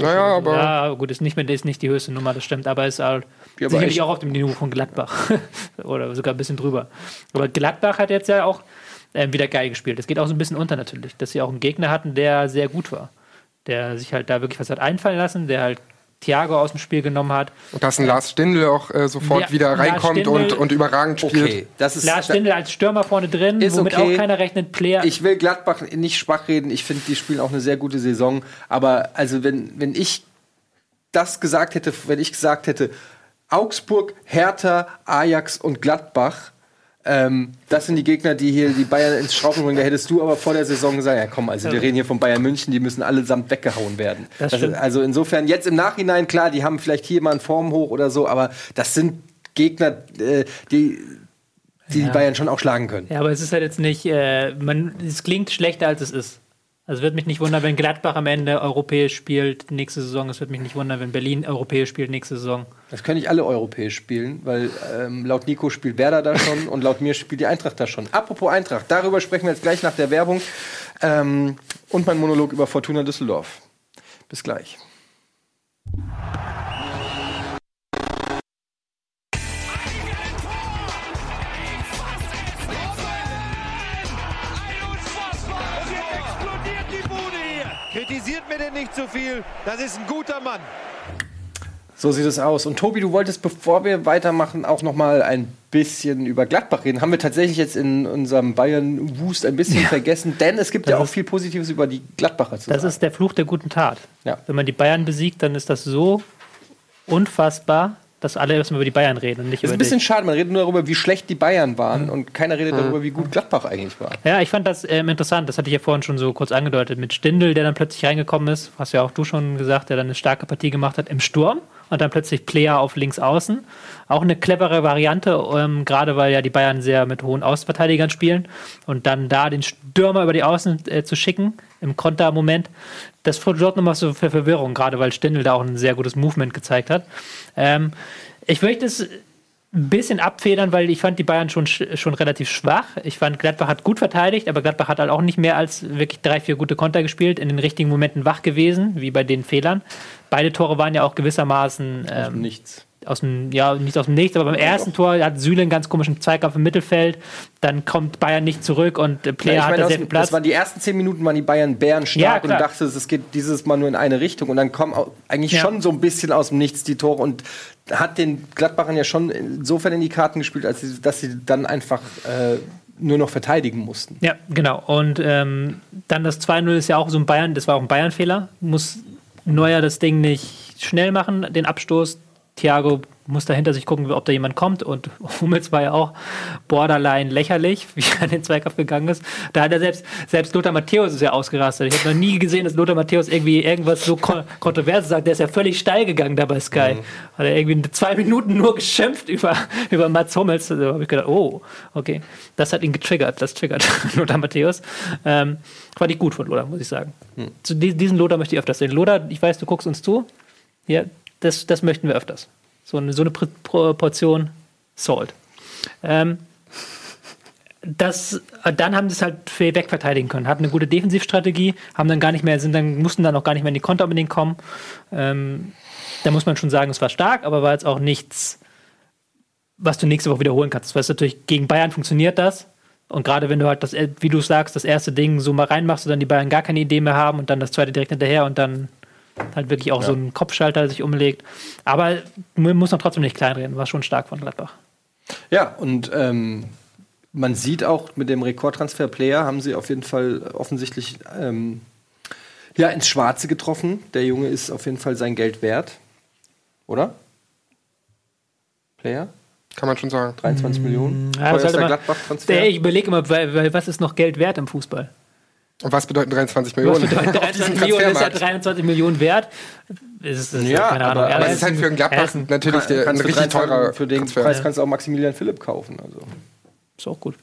Naja, aber- Ja, gut, ist nicht mehr ist nicht die höchste Nummer, das stimmt, aber ist halt Ja, sicherlich echt- auch auf dem Niveau von Gladbach. Oder sogar ein bisschen drüber. Aber Gladbach hat jetzt ja auch äh, wieder geil gespielt. Das geht auch so ein bisschen unter natürlich, dass sie auch einen Gegner hatten, der sehr gut war. Der sich halt da wirklich was hat einfallen lassen, der halt Thiago aus dem Spiel genommen hat. Und dass ein Lars Stindl auch äh, sofort Ja, wieder reinkommt und, und überragend spielt. Okay, das ist. Lars Stindl als Stürmer vorne drin, Ist womit okay. auch keiner rechnet. Player. Ich will Gladbach nicht schwach reden. Ich finde, die spielen auch eine sehr gute Saison. Aber also, wenn, wenn ich das gesagt hätte, wenn ich gesagt hätte, Augsburg, Hertha, Ajax und Gladbach, ähm, das sind die Gegner, die hier die Bayern ins Schrauben bringen. Da hättest du aber vor der Saison gesagt, ja komm, also wir reden hier von Bayern München, die müssen allesamt weggehauen werden. Das Das stimmt. ist, also insofern, jetzt im Nachhinein, klar, die haben vielleicht hier mal einen Form hoch oder so, aber das sind Gegner, äh, die, die, die Bayern schon auch schlagen können. Ja, aber es ist halt jetzt nicht, äh, man, es klingt schlechter als es ist. Also wird mich nicht wundern, wenn Gladbach am Ende europäisch spielt nächste Saison. Es wird mich nicht wundern, wenn Berlin europäisch spielt nächste Saison. Das können nicht alle europäisch spielen, weil ähm, laut Nico spielt Werder da schon und laut mir spielt die Eintracht da schon. Apropos Eintracht, darüber sprechen wir jetzt gleich nach der Werbung ähm, und mein Monolog über Fortuna Düsseldorf. Bis gleich. Kritisiert mir denn nicht zu viel. Das ist ein guter Mann. So sieht es aus. Und Tobi, du wolltest, bevor wir weitermachen, auch noch mal ein bisschen über Gladbach reden. Haben wir tatsächlich jetzt in unserem Bayern-Wust ein bisschen vergessen, denn es gibt ja Das auch ist- viel Positives über die Gladbacher zu Das sagen. ist der Fluch der guten Tat. Ja. Wenn man die Bayern besiegt, dann ist das so unfassbar, dass alle erstmal über die Bayern reden und nicht Das ist über ein bisschen dich. schade, man redet nur darüber, wie schlecht die Bayern waren und keiner redet darüber, wie gut Gladbach eigentlich war. Ja, ich fand das ähm, interessant. Das hatte ich ja vorhin schon so kurz angedeutet. Mit Stindl, der dann plötzlich reingekommen ist, hast ja auch du schon gesagt, der dann eine starke Partie gemacht hat im Sturm und dann plötzlich Player auf links außen. Auch eine clevere Variante, ähm, gerade weil ja die Bayern sehr mit hohen Außenverteidigern spielen und dann da den Stürmer über die Außen äh, zu schicken im Kontermoment. Das sorgt nochmal so für Verwirrung, gerade weil Stindl da auch ein sehr gutes Movement gezeigt hat. Ähm, ich möchte es ein bisschen abfedern, weil ich fand die Bayern schon, sch- schon relativ schwach. Ich fand, Gladbach hat gut verteidigt, aber Gladbach hat halt auch nicht mehr als wirklich drei, vier gute Konter gespielt, in den richtigen Momenten wach gewesen, wie bei den Fehlern. Beide Tore waren ja auch gewissermaßen ähm, Nichts. aus dem, ja, nicht aus dem Nichts, aber beim ersten Tor hat Süle einen ganz komischen Zweikampf im Mittelfeld, dann kommt Bayern nicht zurück und Player Ja, ich hat sehr viel Platz. das waren die ersten zehn Minuten waren die Bayern bärenstark Ja, und dachtest, es geht dieses Mal nur in eine Richtung und dann kommen eigentlich Ja. schon so ein bisschen aus dem Nichts die Tore und hat den Gladbachern ja schon insofern in die Karten gespielt, als sie, dass sie dann einfach äh, nur noch verteidigen mussten. Ja, genau. Und ähm, dann das 2-0 ist ja auch so ein Bayern, das war auch ein Bayern-Fehler. Muss Neuer das Ding nicht schnell machen, den Abstoß. Thiago muss dahinter sich gucken, ob da jemand kommt. Und Hummels war ja auch borderline lächerlich, wie er an den Zweikampf gegangen ist. Da hat er selbst, selbst Lothar Matthäus ist ja ausgerastet. Ich habe noch nie gesehen, dass Lothar Matthäus irgendwie irgendwas so kon Kontroverses sagt. Der ist ja völlig steil gegangen da bei Sky. Hat er irgendwie zwei Minuten nur geschimpft über, über Mats Hummels. Da habe ich gedacht, oh, okay. Das hat ihn getriggert. Das triggert Lothar Matthäus. Ähm, fand ich gut von Lothar, muss ich sagen. Zu di- diesen Lothar möchte ich öfters sehen. Lothar, ich weiß, du guckst uns zu. Ja, das, das möchten wir öfters. So eine, so eine Proportion Salt. Ähm, das, dann haben sie es halt fair wegverteidigen können. Hatten eine gute Defensivstrategie, haben dann gar nicht mehr, sind dann, mussten dann auch gar nicht mehr in die Konter unbedingt kommen. Ähm, da muss man schon sagen, es war stark, aber war jetzt auch nichts, was du nächste Woche wiederholen kannst. Weil es natürlich gegen Bayern funktioniert das. Und gerade wenn du halt das, wie du sagst, das erste Ding so mal reinmachst und dann die Bayern gar keine Idee mehr haben und dann das zweite direkt hinterher und dann halt wirklich auch ja. so ein Kopfschalter sich umlegt. Aber man muss noch trotzdem nicht kleinreden, war schon stark von Gladbach. Ja, und ähm, man sieht auch mit dem Rekordtransfer Player haben sie auf jeden Fall offensichtlich ähm, ja, ins Schwarze getroffen. Der Junge ist auf jeden Fall sein Geld wert. Oder? Player? Kann man schon sagen. 23 Millionen. Ja, das halt Gladbach-Transfer. Ich überlege immer, weil, weil, was ist noch Geld wert im Fußball? Und was bedeuten 23 Millionen? Was bedeuten 23 Millionen ist ja 23 Millionen wert. Ist, ist ja, keine Ahnung. Aber, aber es ist halt für einen Gladbach natürlich der, ein richtig teurer Für den Transfer. Preis kannst du auch Maximilian Philipp kaufen. Also. Ist auch gut.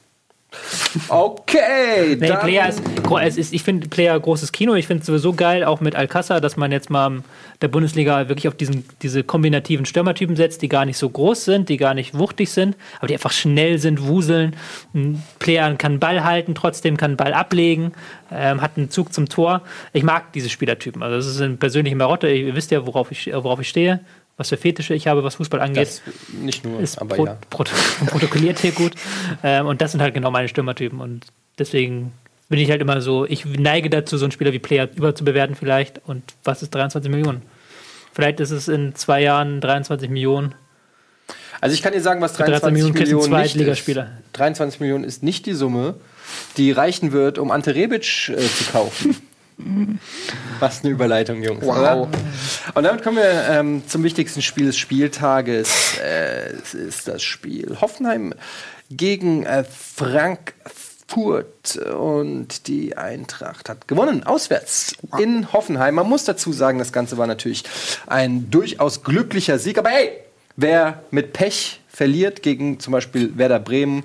Okay. Nee, Player ist, es ist, ich finde Player großes Kino. Ich finde es sowieso geil, auch mit Alcázar, dass man jetzt mal der Bundesliga wirklich auf diesen, diese kombinativen Stürmertypen setzt, die gar nicht so groß sind, die gar nicht wuchtig sind, aber die einfach schnell sind, wuseln. Ein Player kann Ball halten, trotzdem kann Ball ablegen, ähm, hat einen Zug zum Tor. Ich mag diese Spielertypen. Also das ist eine persönliche Marotte. Ihr wisst ja, worauf ich, worauf ich stehe was für Fetische ich habe, was Fußball angeht. Das nicht nur, ist aber pro, ja. Pro, protokolliert hier gut. Ähm, und das sind halt genau meine Stürmertypen. Und deswegen bin ich halt immer so, ich neige dazu, so einen Spieler wie Player überzubewerten vielleicht. Und was ist 23 Millionen? Vielleicht ist es in zwei Jahren 23 Millionen. Also ich kann dir sagen, was 23 Millionen, Millionen nicht ist. 23 Millionen ist nicht die Summe, die reichen wird, um Ante Rebic äh, zu kaufen. Was eine Überleitung, Jungs. Wow. Oder? Und damit kommen wir ähm, zum wichtigsten Spiel des Spieltages. Äh, es ist das Spiel Hoffenheim gegen äh, Frankfurt. Und die Eintracht hat gewonnen, auswärts in Hoffenheim. Man muss dazu sagen, das Ganze war natürlich ein durchaus glücklicher Sieg. Aber hey, wer mit Pech verliert gegen zum Beispiel Werder Bremen,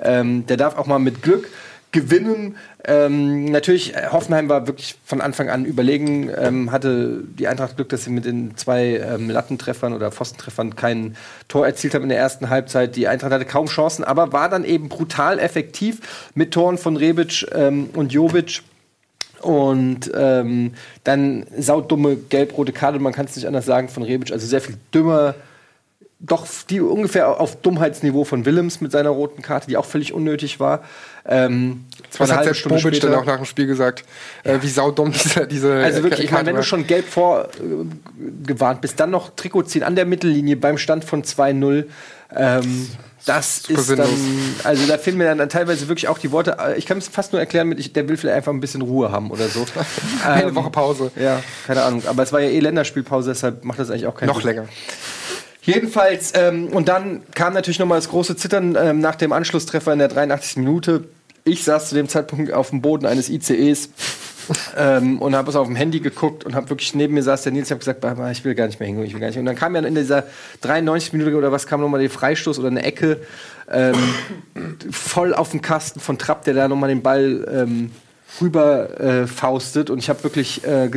ähm, der darf auch mal mit Glück gewinnen. Ähm, natürlich, äh, Hoffenheim war wirklich von Anfang an überlegen, ähm, hatte die Eintracht Glück, dass sie mit den zwei ähm, Lattentreffern oder Pfostentreffern kein Tor erzielt haben in der ersten Halbzeit. Die Eintracht hatte kaum Chancen, aber war dann eben brutal effektiv mit Toren von Rebic ähm, und Jovic. Und ähm, dann saudumme gelb-rote Karte, man kann es nicht anders sagen, von Rebic. Also sehr viel dümmer doch die ungefähr auf Dummheitsniveau von Willems mit seiner roten Karte, die auch völlig unnötig war. Ähm, Was hat der Bobic dann auch nach dem Spiel gesagt? Äh, ja. Äh, wie saudumm diese, diese Also wirklich, ich meine, wenn du schon gelb vorgewarnt äh, bist, dann noch Trikot ziehen an der Mittellinie beim Stand von 2-0. Ähm, das Super ist sinnlos. dann, also da fehlen mir dann teilweise wirklich auch die Worte. Äh, ich kann es fast nur erklären mit, ich, der will vielleicht einfach ein bisschen Ruhe haben oder so. Eine ähm, Woche Pause. Ja, keine Ahnung. Aber es war ja eh Länderspielpause, deshalb macht das eigentlich auch keinen Noch Sinn. länger. Jedenfalls, ähm, und dann kam natürlich nochmal das große Zittern ähm, nach dem Anschlusstreffer in der 83. Minute. Ich saß zu dem Zeitpunkt auf dem Boden eines ICEs ähm, und habe es auf dem Handy geguckt und habe wirklich neben mir saß der Nils, ich habe gesagt, ich will gar nicht mehr hingehen, ich will gar nicht. Und dann kam ja in dieser 93 Minute oder was kam nochmal der Freistoß oder eine Ecke ähm, voll auf den Kasten von Trapp, der da nochmal den Ball ähm, rüber äh, faustet und ich habe wirklich äh,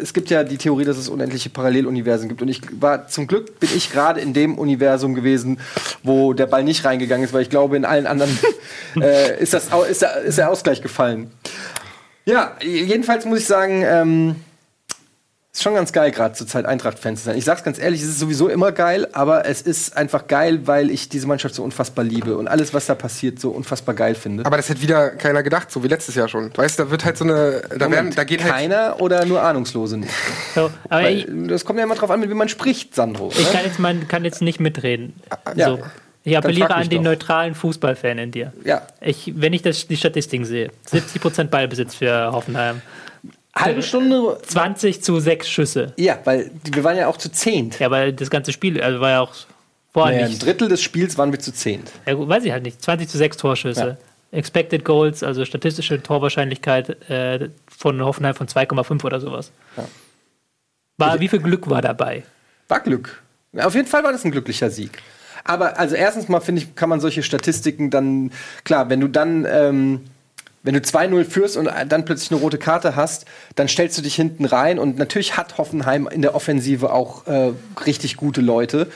es gibt ja die Theorie, dass es unendliche Paralleluniversen gibt und ich war zum Glück bin ich gerade in dem Universum gewesen, wo der Ball nicht reingegangen ist, weil ich glaube in allen anderen äh, ist das ist der, ist der Ausgleich gefallen. Ja, jedenfalls muss ich sagen, ähm, ist schon ganz geil, gerade zur Zeit Eintracht-Fan zu sein. Ich sag's ganz ehrlich, es ist sowieso immer geil, aber es ist einfach geil, weil ich diese Mannschaft so unfassbar liebe und alles, was da passiert, so unfassbar geil finde. Aber das hätte wieder keiner gedacht, so wie letztes Jahr schon. Weißt du, da wird halt so eine. Da, Moment, werden, da geht halt keiner oder nur Ahnungslose nicht. So, aber ich, das kommt ja immer drauf an, mit wem man spricht, Sandro. Ich kann jetzt, man kann jetzt nicht mitreden. Ja. So. Ich appelliere an den doch. neutralen Fußballfan in dir. Ja. Ich, wenn ich das, die Statistiken sehe, 70% Ballbesitz für Hoffenheim. Halbe Stunde. 20 zu 6 Schüsse. Ja, weil wir waren ja auch zu zehnt. Ja, weil das ganze Spiel also war ja auch vorher naja, nicht. Ein Drittel des Spiels waren wir zu zehnt. Ja, gut, weiß ich halt nicht. 20 zu 6 Torschüsse. Ja. Expected Goals, also statistische Torwahrscheinlichkeit äh, von Hoffenheim von 2,5 oder sowas. Ja. War, wie viel Glück war dabei? War Glück. Auf jeden Fall war das ein glücklicher Sieg. Aber also erstens mal finde ich, kann man solche Statistiken dann, klar, wenn du dann ähm, wenn du 2-0 führst und dann plötzlich eine rote Karte hast, dann stellst du dich hinten rein. Und natürlich hat Hoffenheim in der Offensive auch äh, richtig gute Leute.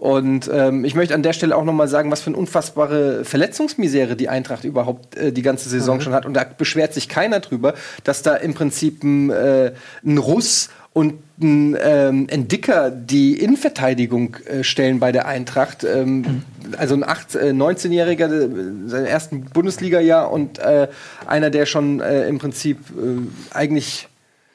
Und ähm, ich möchte an der Stelle auch noch mal sagen, was für eine unfassbare Verletzungsmisere die Eintracht überhaupt äh, die ganze Saison schon hat. Und da beschwert sich keiner drüber, dass da im Prinzip ein, äh, ein Russ und ein, ähm, ein Dicker die Innenverteidigung äh, stellen bei der Eintracht. Ähm, Also ein äh, 19-Jähriger, äh, sein ersten Bundesliga-Jahr und äh, einer, der schon äh, im Prinzip äh, eigentlich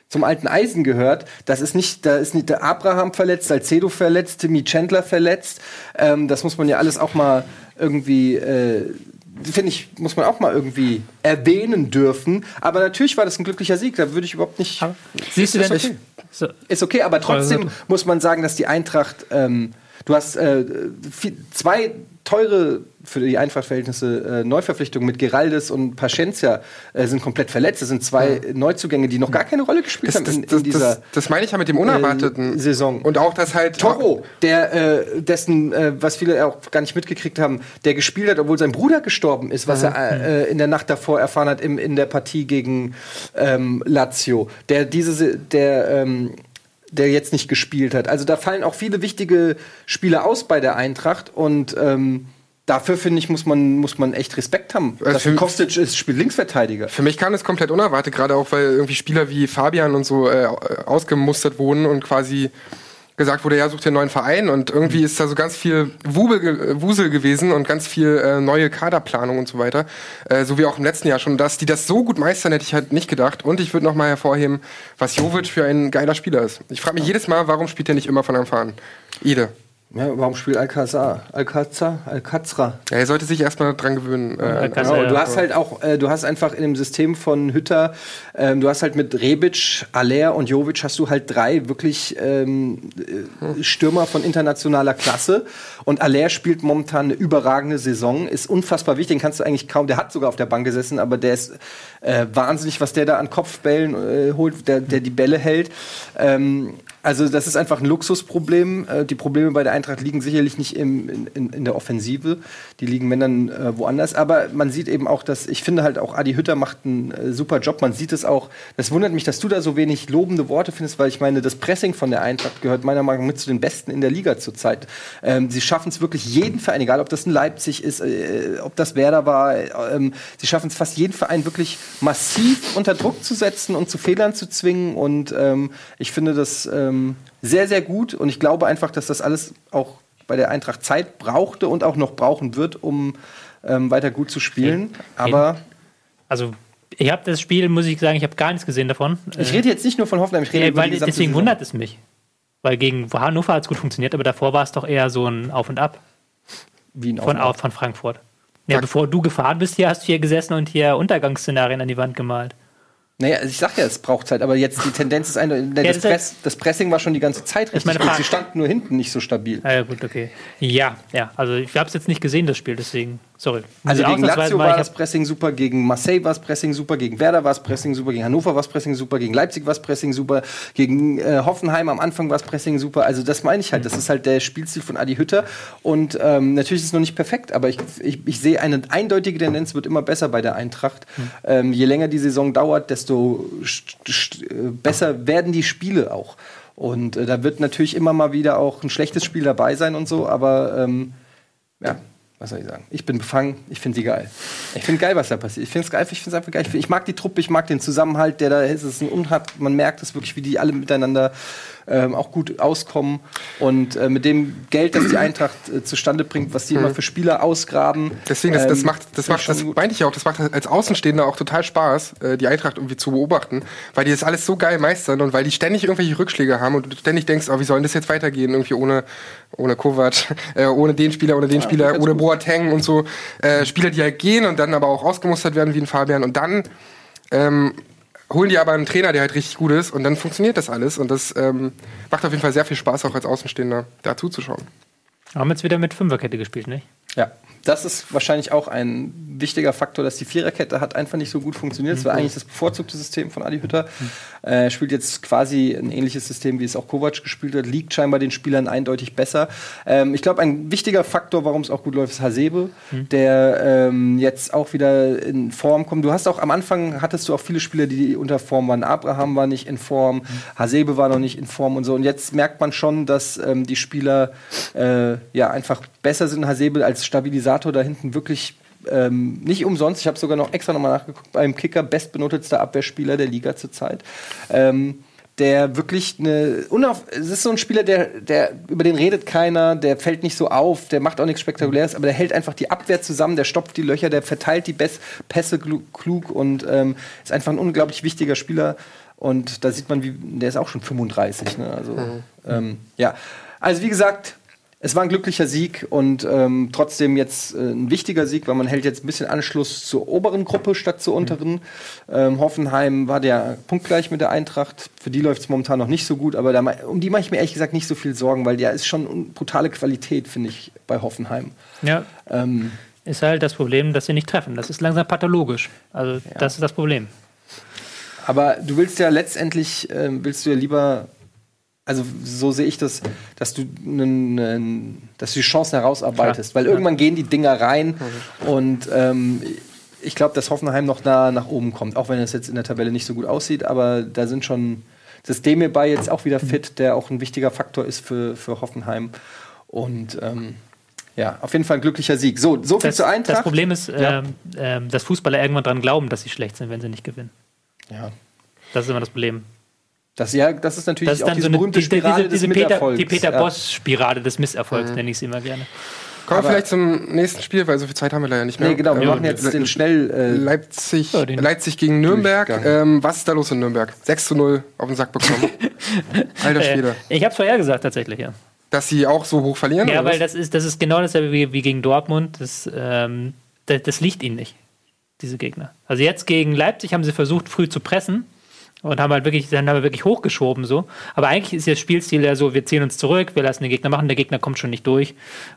zum alten Eisen gehört. Das ist nicht, da ist nicht der Abraham verletzt, Salcedo verletzt, Timmy Chandler verletzt. Ähm, das muss man ja alles auch mal irgendwie, äh, finde ich, muss man auch mal irgendwie erwähnen dürfen. Aber natürlich war das ein glücklicher Sieg. Da würde ich überhaupt nicht. Siehst du denn? okay. Ist okay, aber trotzdem muss man sagen, dass die Eintracht, ähm, du hast äh, viel, zwei teure für die Eintracht-Verhältnisse äh, Neuverpflichtungen mit Geraldes und Paschencia äh, sind komplett verletzt. Das sind zwei Neuzugänge, die noch gar keine Rolle gespielt Das, haben das, in, in das, dieser das, das meine ich ja mit dem Unerwarteten. äh, Saison. Und auch, dass halt. Toro, der äh, dessen, äh, was viele auch gar nicht mitgekriegt haben, der gespielt hat, obwohl sein Bruder gestorben ist, was er äh, in der Nacht davor erfahren hat im, in der Partie gegen ähm, Lazio. Der diese, Se- der ähm, der jetzt nicht gespielt hat. Also da fallen auch viele wichtige Spieler aus bei der Eintracht und ähm, dafür finde ich muss man muss man echt Respekt haben. Also Kostic ist spielt Linksverteidiger. Für mich kam es komplett unerwartet, gerade auch, weil irgendwie Spieler wie Fabian und so äh, ausgemustert wurden und quasi gesagt wurde, ja, such dir einen neuen Verein und irgendwie ist da so ganz viel Wubel, ge- Wusel gewesen und ganz viel äh, neue Kaderplanung und so weiter. Äh, so wie auch im letzten Jahr schon. Dass die das so gut meistern, hätte ich halt nicht gedacht. Und ich würde noch mal hervorheben, was Jovic für ein geiler Spieler ist. Ich frage mich jedes Mal, warum spielt er nicht immer von Anfang an? Ide. Ja, warum spielt Alcazar? Alcazar? Alcazra? Ja, er sollte sich erstmal dran gewöhnen. Äh, Alcázar, Genau, du hast halt auch, äh, du hast einfach in dem System von Hütter, ähm, du hast halt mit Rebic, Aller und Jovic hast du halt drei wirklich ähm, äh, Stürmer von internationaler Klasse. Und Aller spielt momentan eine überragende Saison, ist unfassbar wichtig, den kannst du eigentlich kaum, der hat sogar auf der Bank gesessen, aber der ist äh, wahnsinnig, was der da an Kopfbällen äh, holt, der, der die Bälle hält. Ähm, also das ist einfach ein Luxusproblem. Äh, die Probleme bei der Eintracht liegen sicherlich nicht im, in, in, in der Offensive. Die liegen, dann, äh, woanders. Aber man sieht eben auch, dass, ich finde halt auch, Adi Hütter macht einen äh, super Job. Man sieht es auch. Das wundert mich, dass du da so wenig lobende Worte findest, weil ich meine, das Pressing von der Eintracht gehört meiner Meinung nach mit zu den Besten in der Liga zurzeit. Ähm, sie schaffen es wirklich jeden Verein, egal ob das ein Leipzig ist, äh, ob das Werder war, äh, ähm, sie schaffen es fast jeden Verein wirklich massiv unter Druck zu setzen und zu Fehlern zu zwingen. Und ähm, ich finde das ähm, sehr, sehr gut. Und ich glaube einfach, dass das alles auch bei der Eintracht Zeit brauchte und auch noch brauchen wird, um ähm, weiter gut zu spielen. Aber also, ich habe das Spiel, muss ich sagen, ich habe gar nichts gesehen davon. ich rede jetzt nicht nur von Hoffenheim, ich rede Ja, über weil, die gesamte deswegen Saison. wundert es mich. Weil gegen Hannover hat es gut funktioniert, aber davor war es doch eher so ein Auf und Ab Wie ein von, Aufbau. von Frankfurt. Ja, bevor du gefahren bist, hier hast du hier gesessen und hier Untergangsszenarien an die Wand gemalt. Naja, ich sag ja, es braucht Zeit, aber jetzt die Tendenz ist eine. Das, das ist Press, das Pressing war schon die ganze Zeit richtig meine gut. Sie standen nur hinten nicht so stabil. Ah, Ja, gut, okay. Ja, ja. Also ich habe es jetzt nicht gesehen, das Spiel, deswegen. Sorry. Also gegen Lazio war das Pressing super, gegen Marseille war das Pressing super, gegen Werder war das Pressing super, gegen Hannover war das Pressing super, gegen Leipzig war das Pressing super, gegen äh, Hoffenheim am Anfang war das Pressing super. Also das meine ich halt, das ist halt der Spielstil von Adi Hütter und ähm, natürlich ist es noch nicht perfekt, aber ich, ich, ich sehe eine eindeutige Tendenz, wird immer besser bei der Eintracht. Ähm, je länger die Saison dauert, desto st- st- äh, besser werden die Spiele auch. Und äh, da wird natürlich immer mal wieder auch ein schlechtes Spiel dabei sein und so, aber ähm, ja, was soll ich sagen? Ich bin befangen, ich finde sie geil. Ich finde geil, was da passiert. Ich finde es geil, ich finde einfach geil. Ich, find- ich mag die Truppe, ich mag den Zusammenhalt, der da ist. Es ist ein Unhat, man merkt es wirklich, wie die alle miteinander ähm, auch gut auskommen. Und äh, mit dem Geld, das die Eintracht äh, zustande bringt, was die immer für Spieler ausgraben. Deswegen, das, das ähm, macht, das macht, ich das meinte ich auch, das macht als Außenstehender auch total Spaß, äh, die Eintracht irgendwie zu beobachten, weil die das alles so geil meistern und weil die ständig irgendwelche Rückschläge haben und du ständig denkst, oh, wie soll denn das jetzt weitergehen, irgendwie ohne, ohne Kovac, äh, ohne den Spieler, ohne den Spieler, ganz ohne. Boateng und so, äh, Spieler, die halt gehen und dann aber auch ausgemustert werden wie ein Fabian und dann, ähm, holen die aber einen Trainer, der halt richtig gut ist und dann funktioniert das alles und das ähm, macht auf jeden Fall sehr viel Spaß, auch als Außenstehender da zuzuschauen. Haben jetzt wieder mit Fünferkette gespielt, nicht? Ja, das ist wahrscheinlich auch ein wichtiger Faktor, dass die Viererkette hat einfach nicht so gut funktioniert. Das war eigentlich das bevorzugte System von Adi Hütter. Er spielt jetzt quasi ein ähnliches System, wie es auch Kovac gespielt hat. Liegt scheinbar den Spielern eindeutig besser. Ähm, ich glaube, ein wichtiger Faktor, warum es auch gut läuft, ist Hasebe, der ähm, jetzt auch wieder in Form kommt. Du hast auch am Anfang hattest du auch viele Spieler, die unter Form waren. Abraham war nicht in Form, Hasebe war noch nicht in Form und so. Und jetzt merkt man schon, dass ähm, die Spieler äh, ja einfach besser sind. Hasebe als Stabilisator da hinten wirklich ähm, nicht umsonst. Ich habe sogar noch extra nochmal nachgeguckt beim Kicker bestbenotetster Abwehrspieler der Liga zurzeit. Ähm, der wirklich eine unauf es ist so ein Spieler, der, der über den redet keiner, der fällt nicht so auf, der macht auch nichts Spektakuläres, aber der hält einfach die Abwehr zusammen, der stopft die Löcher, der verteilt die Bess Pässe klug und ähm, ist einfach ein unglaublich wichtiger Spieler. Und da sieht man, wie der ist auch schon 35. Ne? Also ähm, ja, also wie gesagt, es war ein glücklicher Sieg und ähm, trotzdem jetzt äh, ein wichtiger Sieg, weil man hält jetzt ein bisschen Anschluss zur oberen Gruppe statt zur unteren. Ähm, Hoffenheim war der punktgleich mit der Eintracht. Für die läuft es momentan noch nicht so gut, aber da, um die mache ich mir ehrlich gesagt nicht so viel Sorgen, weil der ist schon brutale Qualität, finde ich, bei Hoffenheim. Ja, Ähm, ist halt das Problem, dass sie nicht treffen. Das ist langsam pathologisch. Also, das ist das Problem. aber du willst ja letztendlich, ähm, willst du ja lieber, also so sehe ich das, dass du, dass du die Chancen herausarbeitest, Klar. weil irgendwann gehen die Dinger rein und ähm, ich glaube, dass Hoffenheim noch nah nach oben kommt, auch wenn es jetzt in der Tabelle nicht so gut aussieht, aber da sind schon das Demir bei jetzt auch wieder fit, der auch ein wichtiger Faktor ist für, für Hoffenheim und ähm, ja, auf jeden Fall ein glücklicher Sieg. So, so viel Das, zur Eintracht. das Problem ist, Ja. ähm, ähm, dass Fußballer irgendwann dran glauben, dass sie schlecht sind, wenn sie nicht gewinnen. ja. Das ist immer das Problem. Das, ja, das ist natürlich Das ist auch dann diese so eine, berühmte diese, Spirale diese, des diese Peter, Misserfolgs. die Peter Ja. Boss-Spirale des Misserfolgs, nenne ich sie immer gerne. Kommen wir vielleicht zum nächsten Spiel, weil so viel Zeit haben wir leider nicht mehr. Nee, genau, wir Ähm, machen jetzt den schnell. Äh, Leipzig, Ja, den- Leipzig gegen Nürnberg. Ähm, was ist da los in Nürnberg? 6 zu 0 auf den Sack bekommen. Alter Schwede. Äh, ich habe es vorher gesagt, tatsächlich, ja. Dass sie auch so hoch verlieren? Ja, weil was? das ist, das ist genau dasselbe wie, wie gegen Dortmund. Das, ähm, das, das liegt ihnen nicht, diese Gegner. Also jetzt gegen Leipzig haben sie versucht, früh zu pressen und haben halt wirklich, dann haben wir wirklich hochgeschoben so. Aber eigentlich ist ihr Spielstil ja so, wir ziehen uns zurück, wir lassen den Gegner machen, der Gegner kommt schon nicht durch.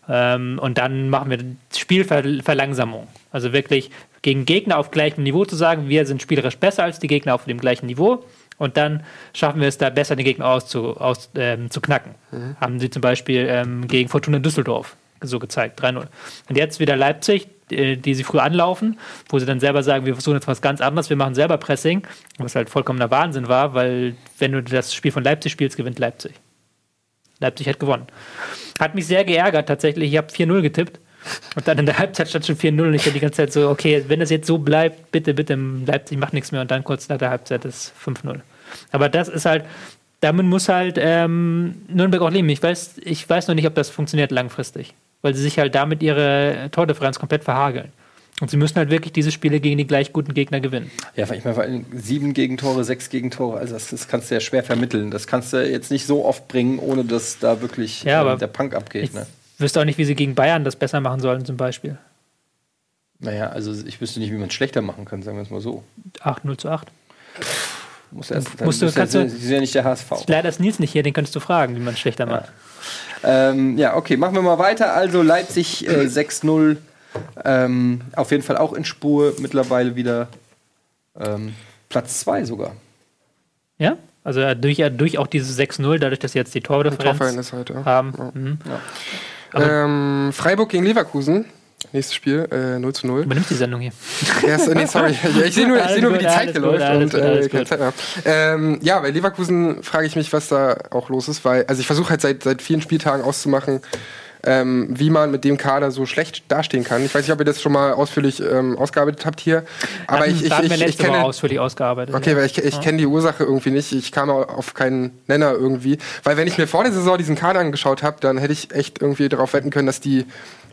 Ähm, und dann machen wir Spielverlangsamung. Also wirklich gegen Gegner auf gleichem Niveau zu sagen, wir sind spielerisch besser als die Gegner auf dem gleichen Niveau. Und dann schaffen wir es da besser, den Gegner auszu, aus, ähm, zu knacken. Haben sie zum Beispiel ähm, gegen Fortuna Düsseldorf so gezeigt, 3-0. Und jetzt wieder Leipzig, die sie früh anlaufen, wo sie dann selber sagen, wir versuchen jetzt was ganz anderes, wir machen selber Pressing, was halt vollkommener Wahnsinn war, weil wenn du das Spiel von Leipzig spielst, gewinnt Leipzig. Leipzig hat gewonnen. Hat mich sehr geärgert tatsächlich, ich habe 4-0 getippt. Und dann in der Halbzeit stand schon 4-0 und ich war die ganze Zeit so, okay, wenn das jetzt so bleibt, bitte, bitte, Leipzig macht nichts mehr und dann kurz nach der Halbzeit ist 5-0. Aber das ist halt, damit muss halt ähm, Nürnberg auch leben. Ich weiß, ich weiß noch nicht, ob das funktioniert langfristig, weil sie sich halt damit ihre Tordifferenz komplett verhageln. Und sie müssen halt wirklich diese Spiele gegen die gleich guten Gegner gewinnen. ja, ich meine, vor allem sieben Gegentore, sechs Gegentore, also das, das kannst du ja schwer vermitteln. Das kannst du jetzt nicht so oft bringen, ohne dass da wirklich Ja, ähm, der Punk abgeht. Ich Ne? wüsste auch nicht, wie sie gegen Bayern das besser machen sollen, zum Beispiel. Naja, also ich wüsste nicht, wie man es schlechter machen kann, sagen wir es mal so. 8-0 zu 8. Muss erst, dann Musst du- bist ja, kannst du- sie sind ja nicht der HSV. Leider ist Nils nicht hier, den könntest du fragen, wie man es schlechter macht. Ähm, ja, okay, machen wir mal weiter. Also Leipzig äh, 6-0. Ähm, auf jeden Fall auch in Spur mittlerweile wieder ähm, Platz 2 sogar. Ja? Also äh, durch, äh, durch auch dieses 6-0, dadurch, dass sie jetzt die Tordifferenz Torverhältnis halt, ja. haben. Mhm. Ähm, Freiburg gegen Leverkusen. Nächstes Spiel, äh, 0 zu 0. Übernimmt die Sendung hier. Ja, so, nee, sorry. Ja, ich sehe nur, ich seh nur wie die Zeit hier läuft. und, äh, keine. Zeit mehr. Ähm, ja, bei Leverkusen frage ich mich, was da auch los ist, weil, also ich versuche halt seit, seit vielen Spieltagen auszumachen, ähm, wie man mit dem Kader so schlecht dastehen kann. Ich weiß nicht, ob ihr das schon mal ausführlich ähm, ausgearbeitet habt hier. Aber Hatten- ich, ich, ich, ich kenne. ausführlich ausgearbeitet. Okay, weil ich, ich kenne die Ursache irgendwie nicht. Ich kam auf keinen Nenner irgendwie. Weil wenn ich mir vor der Saison diesen Kader angeschaut habe, dann hätte ich echt irgendwie darauf wetten können, dass die,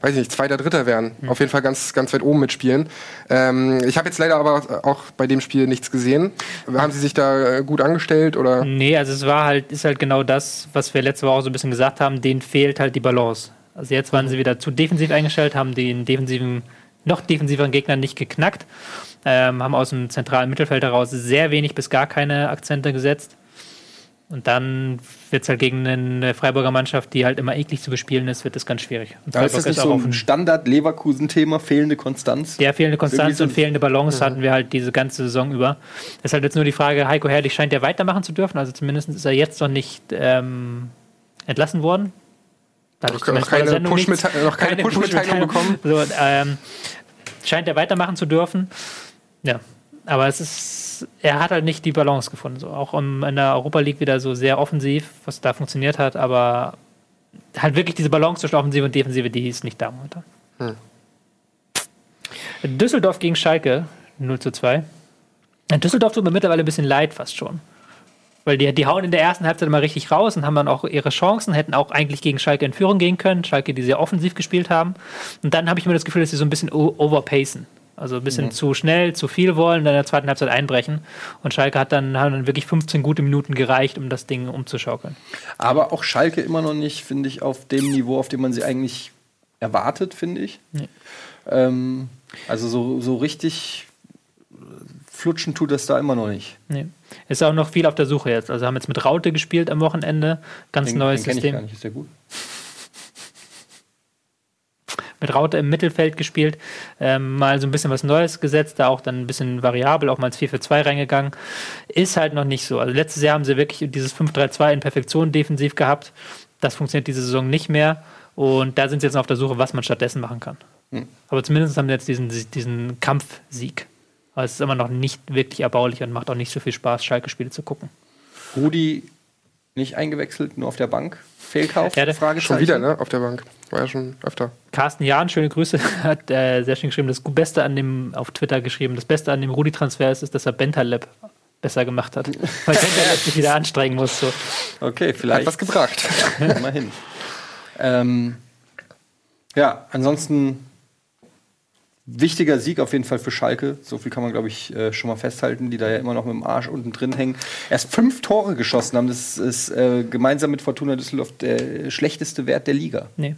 weiß ich nicht, Zweiter, Dritter wären. Auf jeden Fall ganz, ganz weit oben mitspielen. Ähm, ich habe jetzt leider aber auch bei dem Spiel nichts gesehen. Haben sie sich da äh, gut angestellt oder? Nee, also es war halt, ist halt genau das, was wir letzte Woche so ein bisschen gesagt haben, denen fehlt halt die Balance. Also jetzt waren sie wieder zu defensiv eingestellt, haben den defensiven, noch defensiveren Gegner nicht geknackt, ähm, haben aus dem zentralen Mittelfeld heraus sehr wenig bis gar keine Akzente gesetzt. Und dann wird es halt gegen eine Freiburger Mannschaft, die halt immer eklig zu bespielen ist, wird es ganz schwierig. Und Da ist das Freiburg nicht so auf ein Standard-Leverkusen-Thema, fehlende Konstanz? der fehlende Konstanz so und fehlende Balance hatten wir halt diese ganze Saison über. Es ist halt jetzt nur die Frage, Heiko Herrlich scheint ja weitermachen zu dürfen, also zumindest ist er jetzt noch nicht ähm, entlassen worden. Da Noch keine Push- noch keine Push-Mitteilung bekommen? So, ähm, scheint er weitermachen zu dürfen. Ja, aber es ist, er hat halt nicht die Balance gefunden. So. Auch in der Europa League wieder so sehr offensiv, was da funktioniert hat, aber halt wirklich diese Balance zwischen Offensive und Defensive, die ist nicht da momentan. Düsseldorf gegen Schalke 0 zu 2. In Düsseldorf tut mir mittlerweile ein bisschen leid, fast schon. Weil die, die hauen in der ersten Halbzeit immer richtig raus und haben dann auch ihre Chancen, hätten auch eigentlich gegen Schalke in Führung gehen können. Schalke, die sehr offensiv gespielt haben. Und dann habe ich immer das Gefühl, dass sie so ein bisschen overpacen. Also ein bisschen zu schnell, zu viel wollen, dann in der zweiten Halbzeit einbrechen. Und Schalke hat dann, haben dann wirklich 15 gute Minuten gereicht, um das Ding umzuschaukeln. Aber auch Schalke immer noch nicht, finde ich, auf dem Niveau, auf dem man sie eigentlich erwartet, finde ich. Nee. Ähm, also so, so richtig flutschen tut das da immer noch nicht. Nee. Ist auch noch viel auf der Suche jetzt. Also haben jetzt mit Raute gespielt am Wochenende. Ganz Den, neues den kenn ich System. gar nicht, ist der gut? Mit Raute im Mittelfeld gespielt, ähm, mal so ein bisschen was Neues gesetzt, da auch dann ein bisschen variabel, auch mal ins 4 für 2 reingegangen. Ist halt noch nicht so. Also letztes Jahr haben sie wirklich dieses 5-3-2 in Perfektion defensiv gehabt. Das funktioniert diese Saison nicht mehr. Und da sind sie jetzt noch auf der Suche, was man stattdessen machen kann. Aber zumindest haben sie jetzt diesen, diesen Kampfsieg. Aber es ist immer noch nicht wirklich erbaulich und macht auch nicht so viel Spaß, Schalke-Spiele zu gucken. Rudi nicht eingewechselt, nur auf der Bank. Fehlkauf? Ja, der- Fragezeichen. Schon wieder, ne? Auf der Bank. War ja schon öfter. Carsten Jahn, schöne Grüße, hat äh, sehr schön geschrieben, das Beste an dem, auf Twitter geschrieben, das Beste an dem Rudi-Transfer ist, ist, dass er Bentaleb besser gemacht hat. Weil Bentaleb sich wieder anstrengen muss. So. Okay, Hat vielleicht. was gebracht. Immerhin. ähm, ja, ansonsten wichtiger Sieg auf jeden Fall für Schalke. So viel kann man, glaube ich, äh, schon mal festhalten, die da ja immer noch mit dem Arsch unten drin hängen. Erst fünf Tore geschossen haben. Das ist äh, gemeinsam mit Fortuna Düsseldorf der schlechteste Wert der Liga. Nee.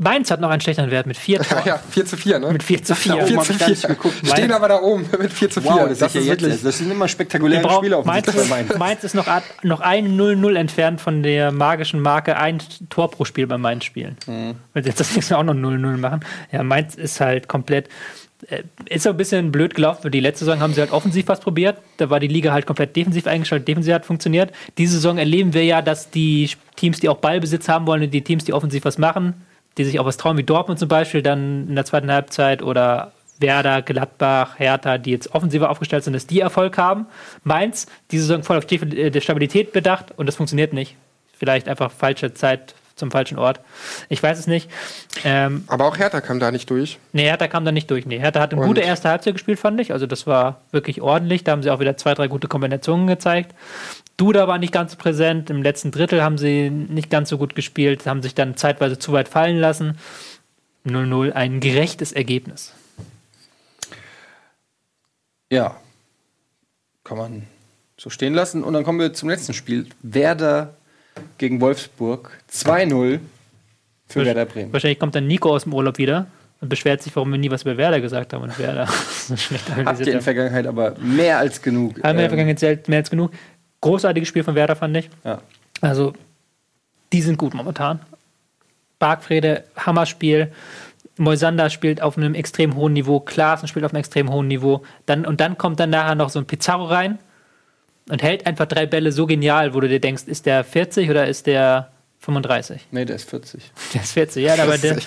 Mainz hat noch einen schlechteren Wert mit vier Ja, Toren. ja, 4 zu 4, ne? Mit 4 zu 4. oben 4 hab zu ich gar 4. nicht geguckt. Stehen aber da oben mit 4 zu 4. Wow, das, das ist ja jetzt. wirklich. Das sind immer spektakuläre Wir brauchen- Spiele Mainz, offensichtlich bei Mainz. Mainz ist noch, noch ein 0-0 entfernt von der magischen Marke, ein Tor pro Spiel bei Mainz spielen. Mhm. Wenn sie jetzt das nächste Mal auch noch 0-0 machen. Ja, Mainz ist halt komplett. äh, Ist so ein bisschen blöd gelaufen. Die letzte Saison haben sie halt offensiv was probiert. Da war die Liga halt komplett defensiv eingestellt. Defensiv hat funktioniert. Diese Saison erleben wir ja, dass die Teams, die auch Ballbesitz haben wollen, und die Teams, die offensiv was machen, die sich auch was trauen, wie Dortmund zum Beispiel, dann in der zweiten Halbzeit oder Werder, Gladbach, Hertha, die jetzt offensiver aufgestellt sind, dass die Erfolg haben. Mainz, diese Saison voll auf die äh, der Stabilität bedacht und das funktioniert nicht. Vielleicht einfach falsche Zeit zum falschen Ort. Ich weiß es nicht. Ähm, Aber auch Hertha kam da nicht durch. nee, Hertha kam da nicht durch. Nee, Hertha hat eine Und- gute erste Halbzeit gespielt, fand ich. Also das war wirklich ordentlich. Da haben sie auch wieder zwei, drei gute Kombinationen gezeigt. Duda war nicht ganz so präsent. Im letzten Drittel haben sie nicht ganz so gut gespielt, haben sich dann zeitweise zu weit fallen lassen. 0-0, ein gerechtes Ergebnis. Ja. Kann man so stehen lassen. Und dann kommen wir zum letzten Spiel. Werder gegen Wolfsburg. 2-0 für Werder Bremen. Wahrscheinlich kommt dann Nico aus dem Urlaub wieder und beschwert sich, warum wir nie was über Werder gesagt haben und Werder Habt ihr in der. Vergangenheit aber mehr als genug. Haben wir in der Ähm, Vergangenheit mehr als genug. Großartiges Spiel von Werder, fand ich. ja. Also, die sind gut momentan. Bargfrede, Hammerspiel. Moisander spielt auf einem extrem hohen Niveau. Klaassen spielt auf einem extrem hohen Niveau. Dann, und dann kommt dann nachher noch so ein Pizarro rein und hält einfach drei Bälle so genial, wo du dir denkst, ist der 40 oder ist der 35? Nee, der ist 40. Der ist 40, ja, aber der,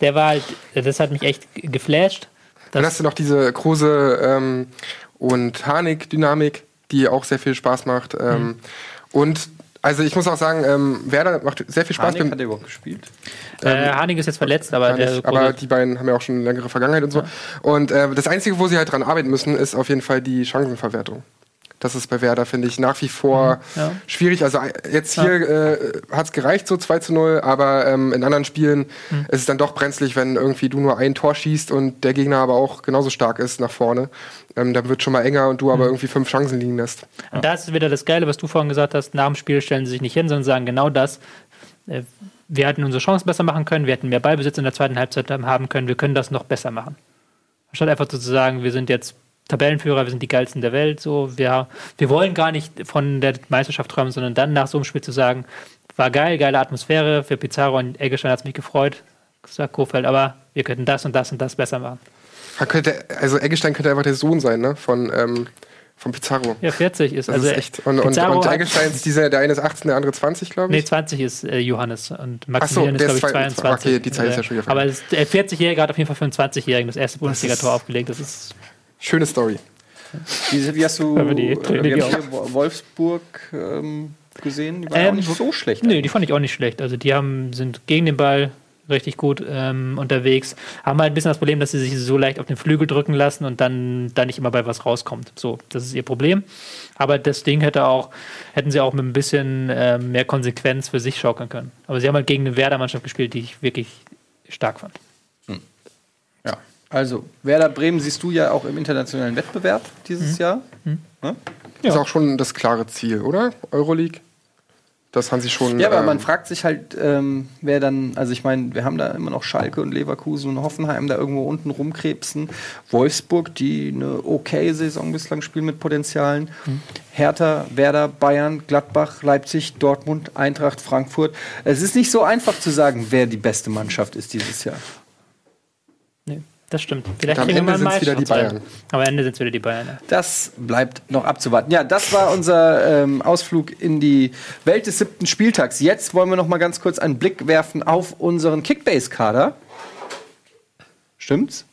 der war halt, das hat mich echt geflasht. Dann hast du noch diese Kruse ähm, und Harnik-Dynamik, die auch sehr viel Spaß macht. Ähm, Mhm. Und also ich muss auch sagen, ähm, Werder macht sehr viel Spaß. Harnik hat er überhaupt gespielt? Äh, Hanig ist jetzt verletzt, aber der nicht, aber die beiden haben ja auch schon längere Vergangenheit und so. Und äh, das Einzige, wo sie halt dran arbeiten müssen, ist auf jeden Fall die Chancenverwertung. Das ist bei Werder, finde ich, nach wie vor Mhm, ja. schwierig. Also äh, jetzt hier äh, hat es gereicht, so 2 zu 0, aber ähm, in anderen Spielen Mhm. ist es dann doch brenzlig, wenn irgendwie du nur ein Tor schießt und der Gegner aber auch genauso stark ist nach vorne. Ähm, dann wird schon mal enger und du Mhm. aber irgendwie fünf Chancen liegen lässt. Und da ist wieder das Geile, was du vorhin gesagt hast, nach dem Spiel stellen sie sich nicht hin, sondern sagen genau das. Äh, Wir hätten unsere Chancen besser machen können, wir hätten mehr Ballbesitz in der zweiten Halbzeit haben können, wir können das noch besser machen. Statt einfach zu sagen, wir sind jetzt Tabellenführer, wir sind die geilsten der Welt. So, wir, wir wollen gar nicht von der Meisterschaft träumen, sondern dann nach so einem Spiel zu sagen, war geil, geile Atmosphäre, für Pizarro und Eggestein hat es mich gefreut, sagt Kofeld, aber wir könnten das und das und das besser machen. Könnte, also Eggestein könnte einfach der Sohn sein, ne? Von, ähm, von Pizarro. Ja, 40 ist Das also ist echt. Und, und, Pizarro und Eggestein ist dieser, der eine ist 18, der andere 20, glaube Nee, ich. 20 ist äh, Johannes und so, Maximilian der ist, glaube ich, zwei- 22. okay, die Zahl ist ja schon wieder Aber es- der 40-Jährige hat auf jeden Fall für einen 20-Jährigen das erste Bundesliga-Tor aufgelegt. Das ist Schöne Story. Wie, wie hast du die- äh, die- Wolfsburg ähm, gesehen? Die waren auch Ähm, nicht so schlecht. Nee, die fand ich auch nicht schlecht. Also die haben, sind gegen den Ball richtig gut ähm, unterwegs. Haben halt ein bisschen das Problem, dass sie sich so leicht auf den Flügel drücken lassen und dann da nicht immer bei was rauskommt. So, das ist ihr Problem. Aber das Ding hätte auch, hätten sie auch mit ein bisschen ähm, mehr Konsequenz für sich schaukeln können. Aber sie haben halt gegen eine Werder-Mannschaft gespielt, die ich wirklich stark fand. Also, Werder Bremen siehst du ja auch im internationalen Wettbewerb dieses Jahr. Ja. Ist auch schon das klare Ziel, oder? Euroleague? Das haben sie schon. Ja, aber ähm, man fragt sich halt, ähm, wer dann, also ich meine, wir haben da immer noch Schalke und Leverkusen und Hoffenheim da irgendwo unten rumkrebsen. Wolfsburg, die eine okay Saison bislang spielen mit Potenzialen. Hertha, Werder, Bayern, Gladbach, Leipzig, Dortmund, Eintracht, Frankfurt. Es ist nicht so einfach zu sagen, wer die beste Mannschaft ist dieses Jahr. Das stimmt. Vielleicht Am kriegen wir Ende mal einen sind's wieder die. Bayern. Aber am Ende sind es wieder die Bayern. Ja. Das bleibt noch abzuwarten. Ja, das war unser ähm, Ausflug in die Welt des siebten Spieltags. Jetzt wollen wir noch mal ganz kurz einen Blick werfen auf unseren Kickbase-Kader. Stimmt's?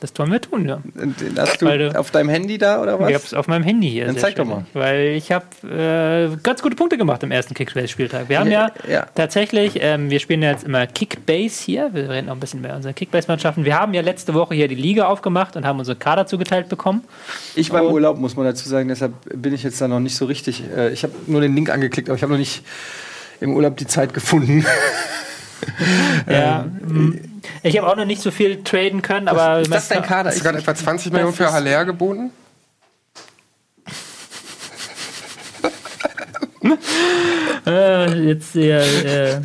Das wollen wir tun, ja. Den hast Weil du du- auf deinem Handy da oder was? Ich hab's auf meinem Handy hier. Dann zeig doch schön. mal. Weil ich habe äh, ganz gute Punkte gemacht im ersten Kickbase-Spieltag. Wir haben ja, Ja, ja. tatsächlich, ähm, wir spielen ja jetzt immer Kickbase hier. Wir reden noch ein bisschen mehr unsere Kickbase-Mannschaften. Wir haben ja letzte Woche hier die Liga aufgemacht und haben unsere Kader zugeteilt bekommen. Ich war im Und- Urlaub, muss man dazu sagen, deshalb bin ich jetzt da noch nicht so richtig. Äh, ich habe nur den Link angeklickt, aber ich habe noch nicht im Urlaub die Zeit gefunden. Ja, mm, ich habe auch noch nicht so viel traden können, aber ist das dein Kader? Hast du gerade etwa 20 Millionen für Haller geboten? äh, jetzt äh, äh,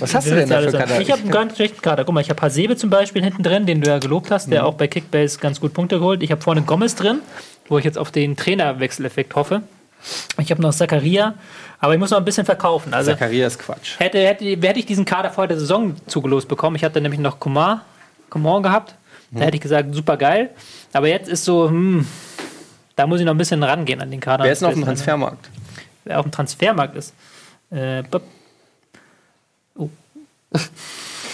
Was hast du denn da für. Kader? Ich habe einen ganz schlechten Kader. Guck mal, ich habe Hasebe zum Beispiel hinten drin, den du ja gelobt hast, Mhm. der auch bei Kickbase ganz gut Punkte geholt. Ich habe vorne Gomez drin, wo ich jetzt auf den Trainerwechseleffekt hoffe. Ich habe noch Zakaria, aber ich muss noch ein bisschen verkaufen. Also Zakaria ist Quatsch. hätte, hätte, hätte ich diesen Kader vor der Saison zugelost bekommen, ich hatte nämlich noch Kumar, Kumar gehabt, Mhm. da hätte ich gesagt, super geil. Aber jetzt ist so, hm, da muss ich noch ein bisschen rangehen an den Kader. Wer ist noch auf dem Transfermarkt? Wer auf dem Transfermarkt ist. Äh, oh.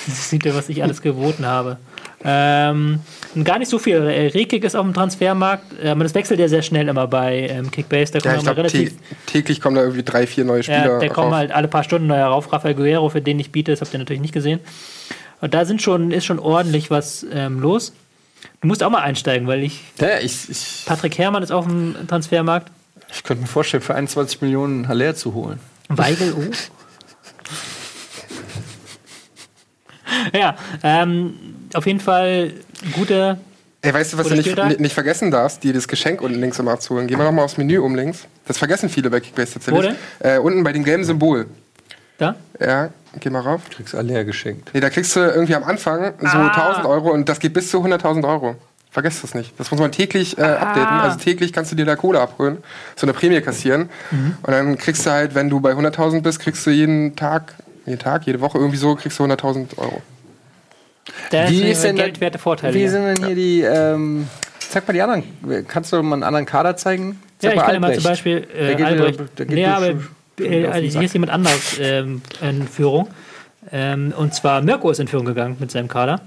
Sieht ja, was ich alles geboten habe. Ähm, gar nicht so viel. Äh, Rekik ist auf dem Transfermarkt, äh, aber das wechselt ja sehr schnell immer bei ähm, Kickbase. Da Ja, kommen ich immer glaube, relativ. täglich kommen da irgendwie drei, vier neue Spieler. Ja, der kommen halt alle paar Stunden neu rauf. Rafael Guerrero, für den ich biete, das habt ihr natürlich nicht gesehen. Und da sind schon, ist schon ordentlich was ähm, los. Du musst auch mal einsteigen, weil ich. Ja, ich, ich, Patrick Herrmann ist auf dem Transfermarkt. ich könnte mir vorstellen, für 21 Millionen Haller zu holen. Weigel, oh. ja, ähm, auf jeden Fall gute. Ey, weißt du, was du nicht, nicht- vergessen darfst, dir das Geschenk unten links immer abzuholen? Gehen wir nochmal aufs Menü um links. Das vergessen viele bei Kickbase tatsächlich. Wo Äh, unten bei dem gelben Symbol. Da? Ja, geh mal rauf. Kriegst Haller geschenkt. Nee, da kriegst du irgendwie am Anfang so Ah. 1000 Euro und das geht bis zu 100.000 Euro. Vergesst das nicht. Das muss man täglich äh, updaten. Also täglich kannst du dir da Kohle abholen, so eine Prämie kassieren. Und dann kriegst du halt, wenn du bei 100.000 bist, kriegst du jeden Tag, jeden Tag, jede Woche irgendwie so, kriegst du 100.000 Euro. Da Wie ist, ist denn der- geldwerte Vorteile. Wie hier. sind denn hier die. Ähm, zeig mal die anderen. Kannst du mal einen anderen Kader zeigen? Ja, Zeig ich kann dir mal zum Beispiel Der äh, geht Albrecht. der geht nee, aber äh, also hier ist jemand anderes ähm, in Führung. Ähm, und zwar Mirko ist in Führung gegangen mit seinem Kader.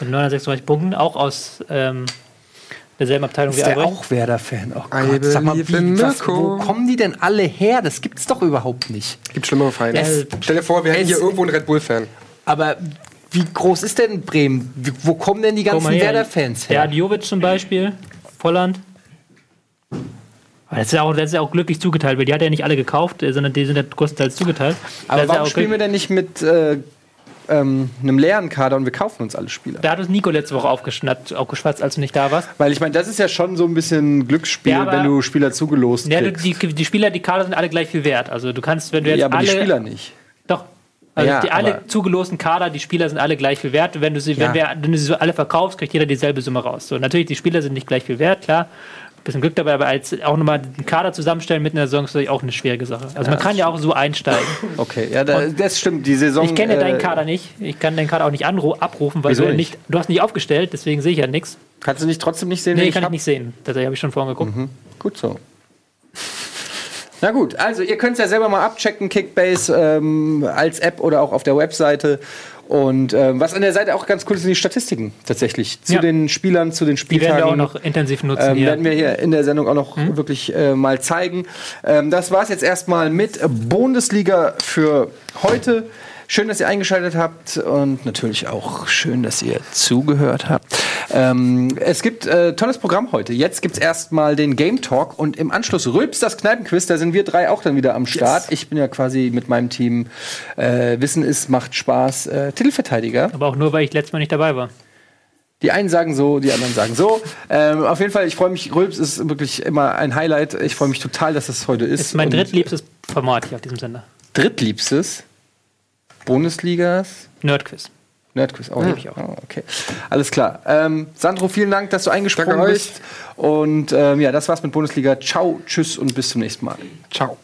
Mit 936 Punkten, auch aus ähm, derselben Abteilung wie Ist der Albrecht. auch Werder-Fan? Oh Gott, sag mal, wie, was, Mirko. wo kommen die denn alle her? Das gibt's doch überhaupt nicht. Gibt schlimmere. Es- Stell dir vor, wir hätten hier irgendwo einen Red Bull-Fan. Aber wie groß ist denn Bremen? Wie, wo kommen denn die ganzen Werder-Fans Der her? hat Jovic zum Beispiel, Volland. Das ist, ja auch, das ist ja auch glücklich zugeteilt, weil die hat er ja nicht alle gekauft, äh, sondern die sind ja größtenteils zugeteilt. Das Aber ja warum spielen wir denn nicht mit äh, ähm, einem leeren Kader und wir kaufen uns alle Spieler? Da hat uns Nico letzte Woche aufgeschnatzt, aufgeschwatzt, als du nicht da warst. Weil ich meine, das ist ja schon so ein bisschen Glücksspiel, Ja, aber- wenn du Spieler zugelost Ja, kriegst. die, die Spieler, die Kader sind alle gleich viel wert. Also du kannst, wenn du jetzt ja, aber alle. die Spieler nicht. Also Ja, die alle zugelosten Kader, die Spieler sind alle gleich viel wert. Wenn du sie, Ja. wenn, wir, wenn du sie so alle verkaufst, kriegt jeder dieselbe Summe raus. So, natürlich, die Spieler sind nicht gleich viel wert, klar. Bisschen Glück dabei, aber als auch nochmal den Kader zusammenstellen mitten in der Saison ist natürlich auch eine schwierige Sache. Also man kann ja auch so einsteigen. Okay, ja, da, das stimmt. Die Saison. Ich kenne ja deinen äh, Kader nicht. Ich kann deinen Kader auch nicht abrufen, weil du ja nicht? du hast nicht aufgestellt, deswegen sehe ich ja nichts. Kannst du nicht trotzdem nicht sehen? Nee, wen kann ich hab? nicht sehen. Tatsächlich habe ich schon vorhin geguckt. Gut so. Na gut, also ihr könnt es ja selber mal abchecken, Kickbase ähm, als App oder auch auf der Webseite. Und ähm, was an der Seite auch ganz cool ist, sind die Statistiken tatsächlich zu Ja. den Spielern, zu den Die Spieltagen. werden wir auch noch intensiv nutzen Ähm, hier. werden wir hier in der Sendung auch noch wirklich äh, mal zeigen. Ähm, das war es jetzt erstmal mit Bundesliga für heute. Schön, dass ihr eingeschaltet habt und natürlich auch schön, dass ihr zugehört habt. Ähm, es gibt äh, tolles Programm heute. Jetzt gibt es erstmal den Game Talk und im Anschluss Rülps das Kneipenquiz. Da sind wir drei auch dann wieder am Start. Ich bin ja quasi mit meinem Team äh, Wissen ist, macht Spaß, äh, Titelverteidiger. aber auch nur, weil ich letztes Mal nicht dabei war. Die einen sagen so, die anderen sagen so. Ähm, auf jeden Fall, ich freue mich, Rülps ist wirklich immer ein Highlight. Ich freue mich total, dass es heute ist. Das ist mein drittliebstes Format hier auf diesem Sender. Drittliebstes Bundesligas Nerdquiz. Nerdquiz. Oh, Lieb ich auch. Oh, okay. Alles klar. Ähm, Sandro, vielen Dank, dass du eingesprungen bist. Und ähm, ja, das war's mit Bundesliga. Ciao, tschüss und bis zum nächsten Mal. Ciao.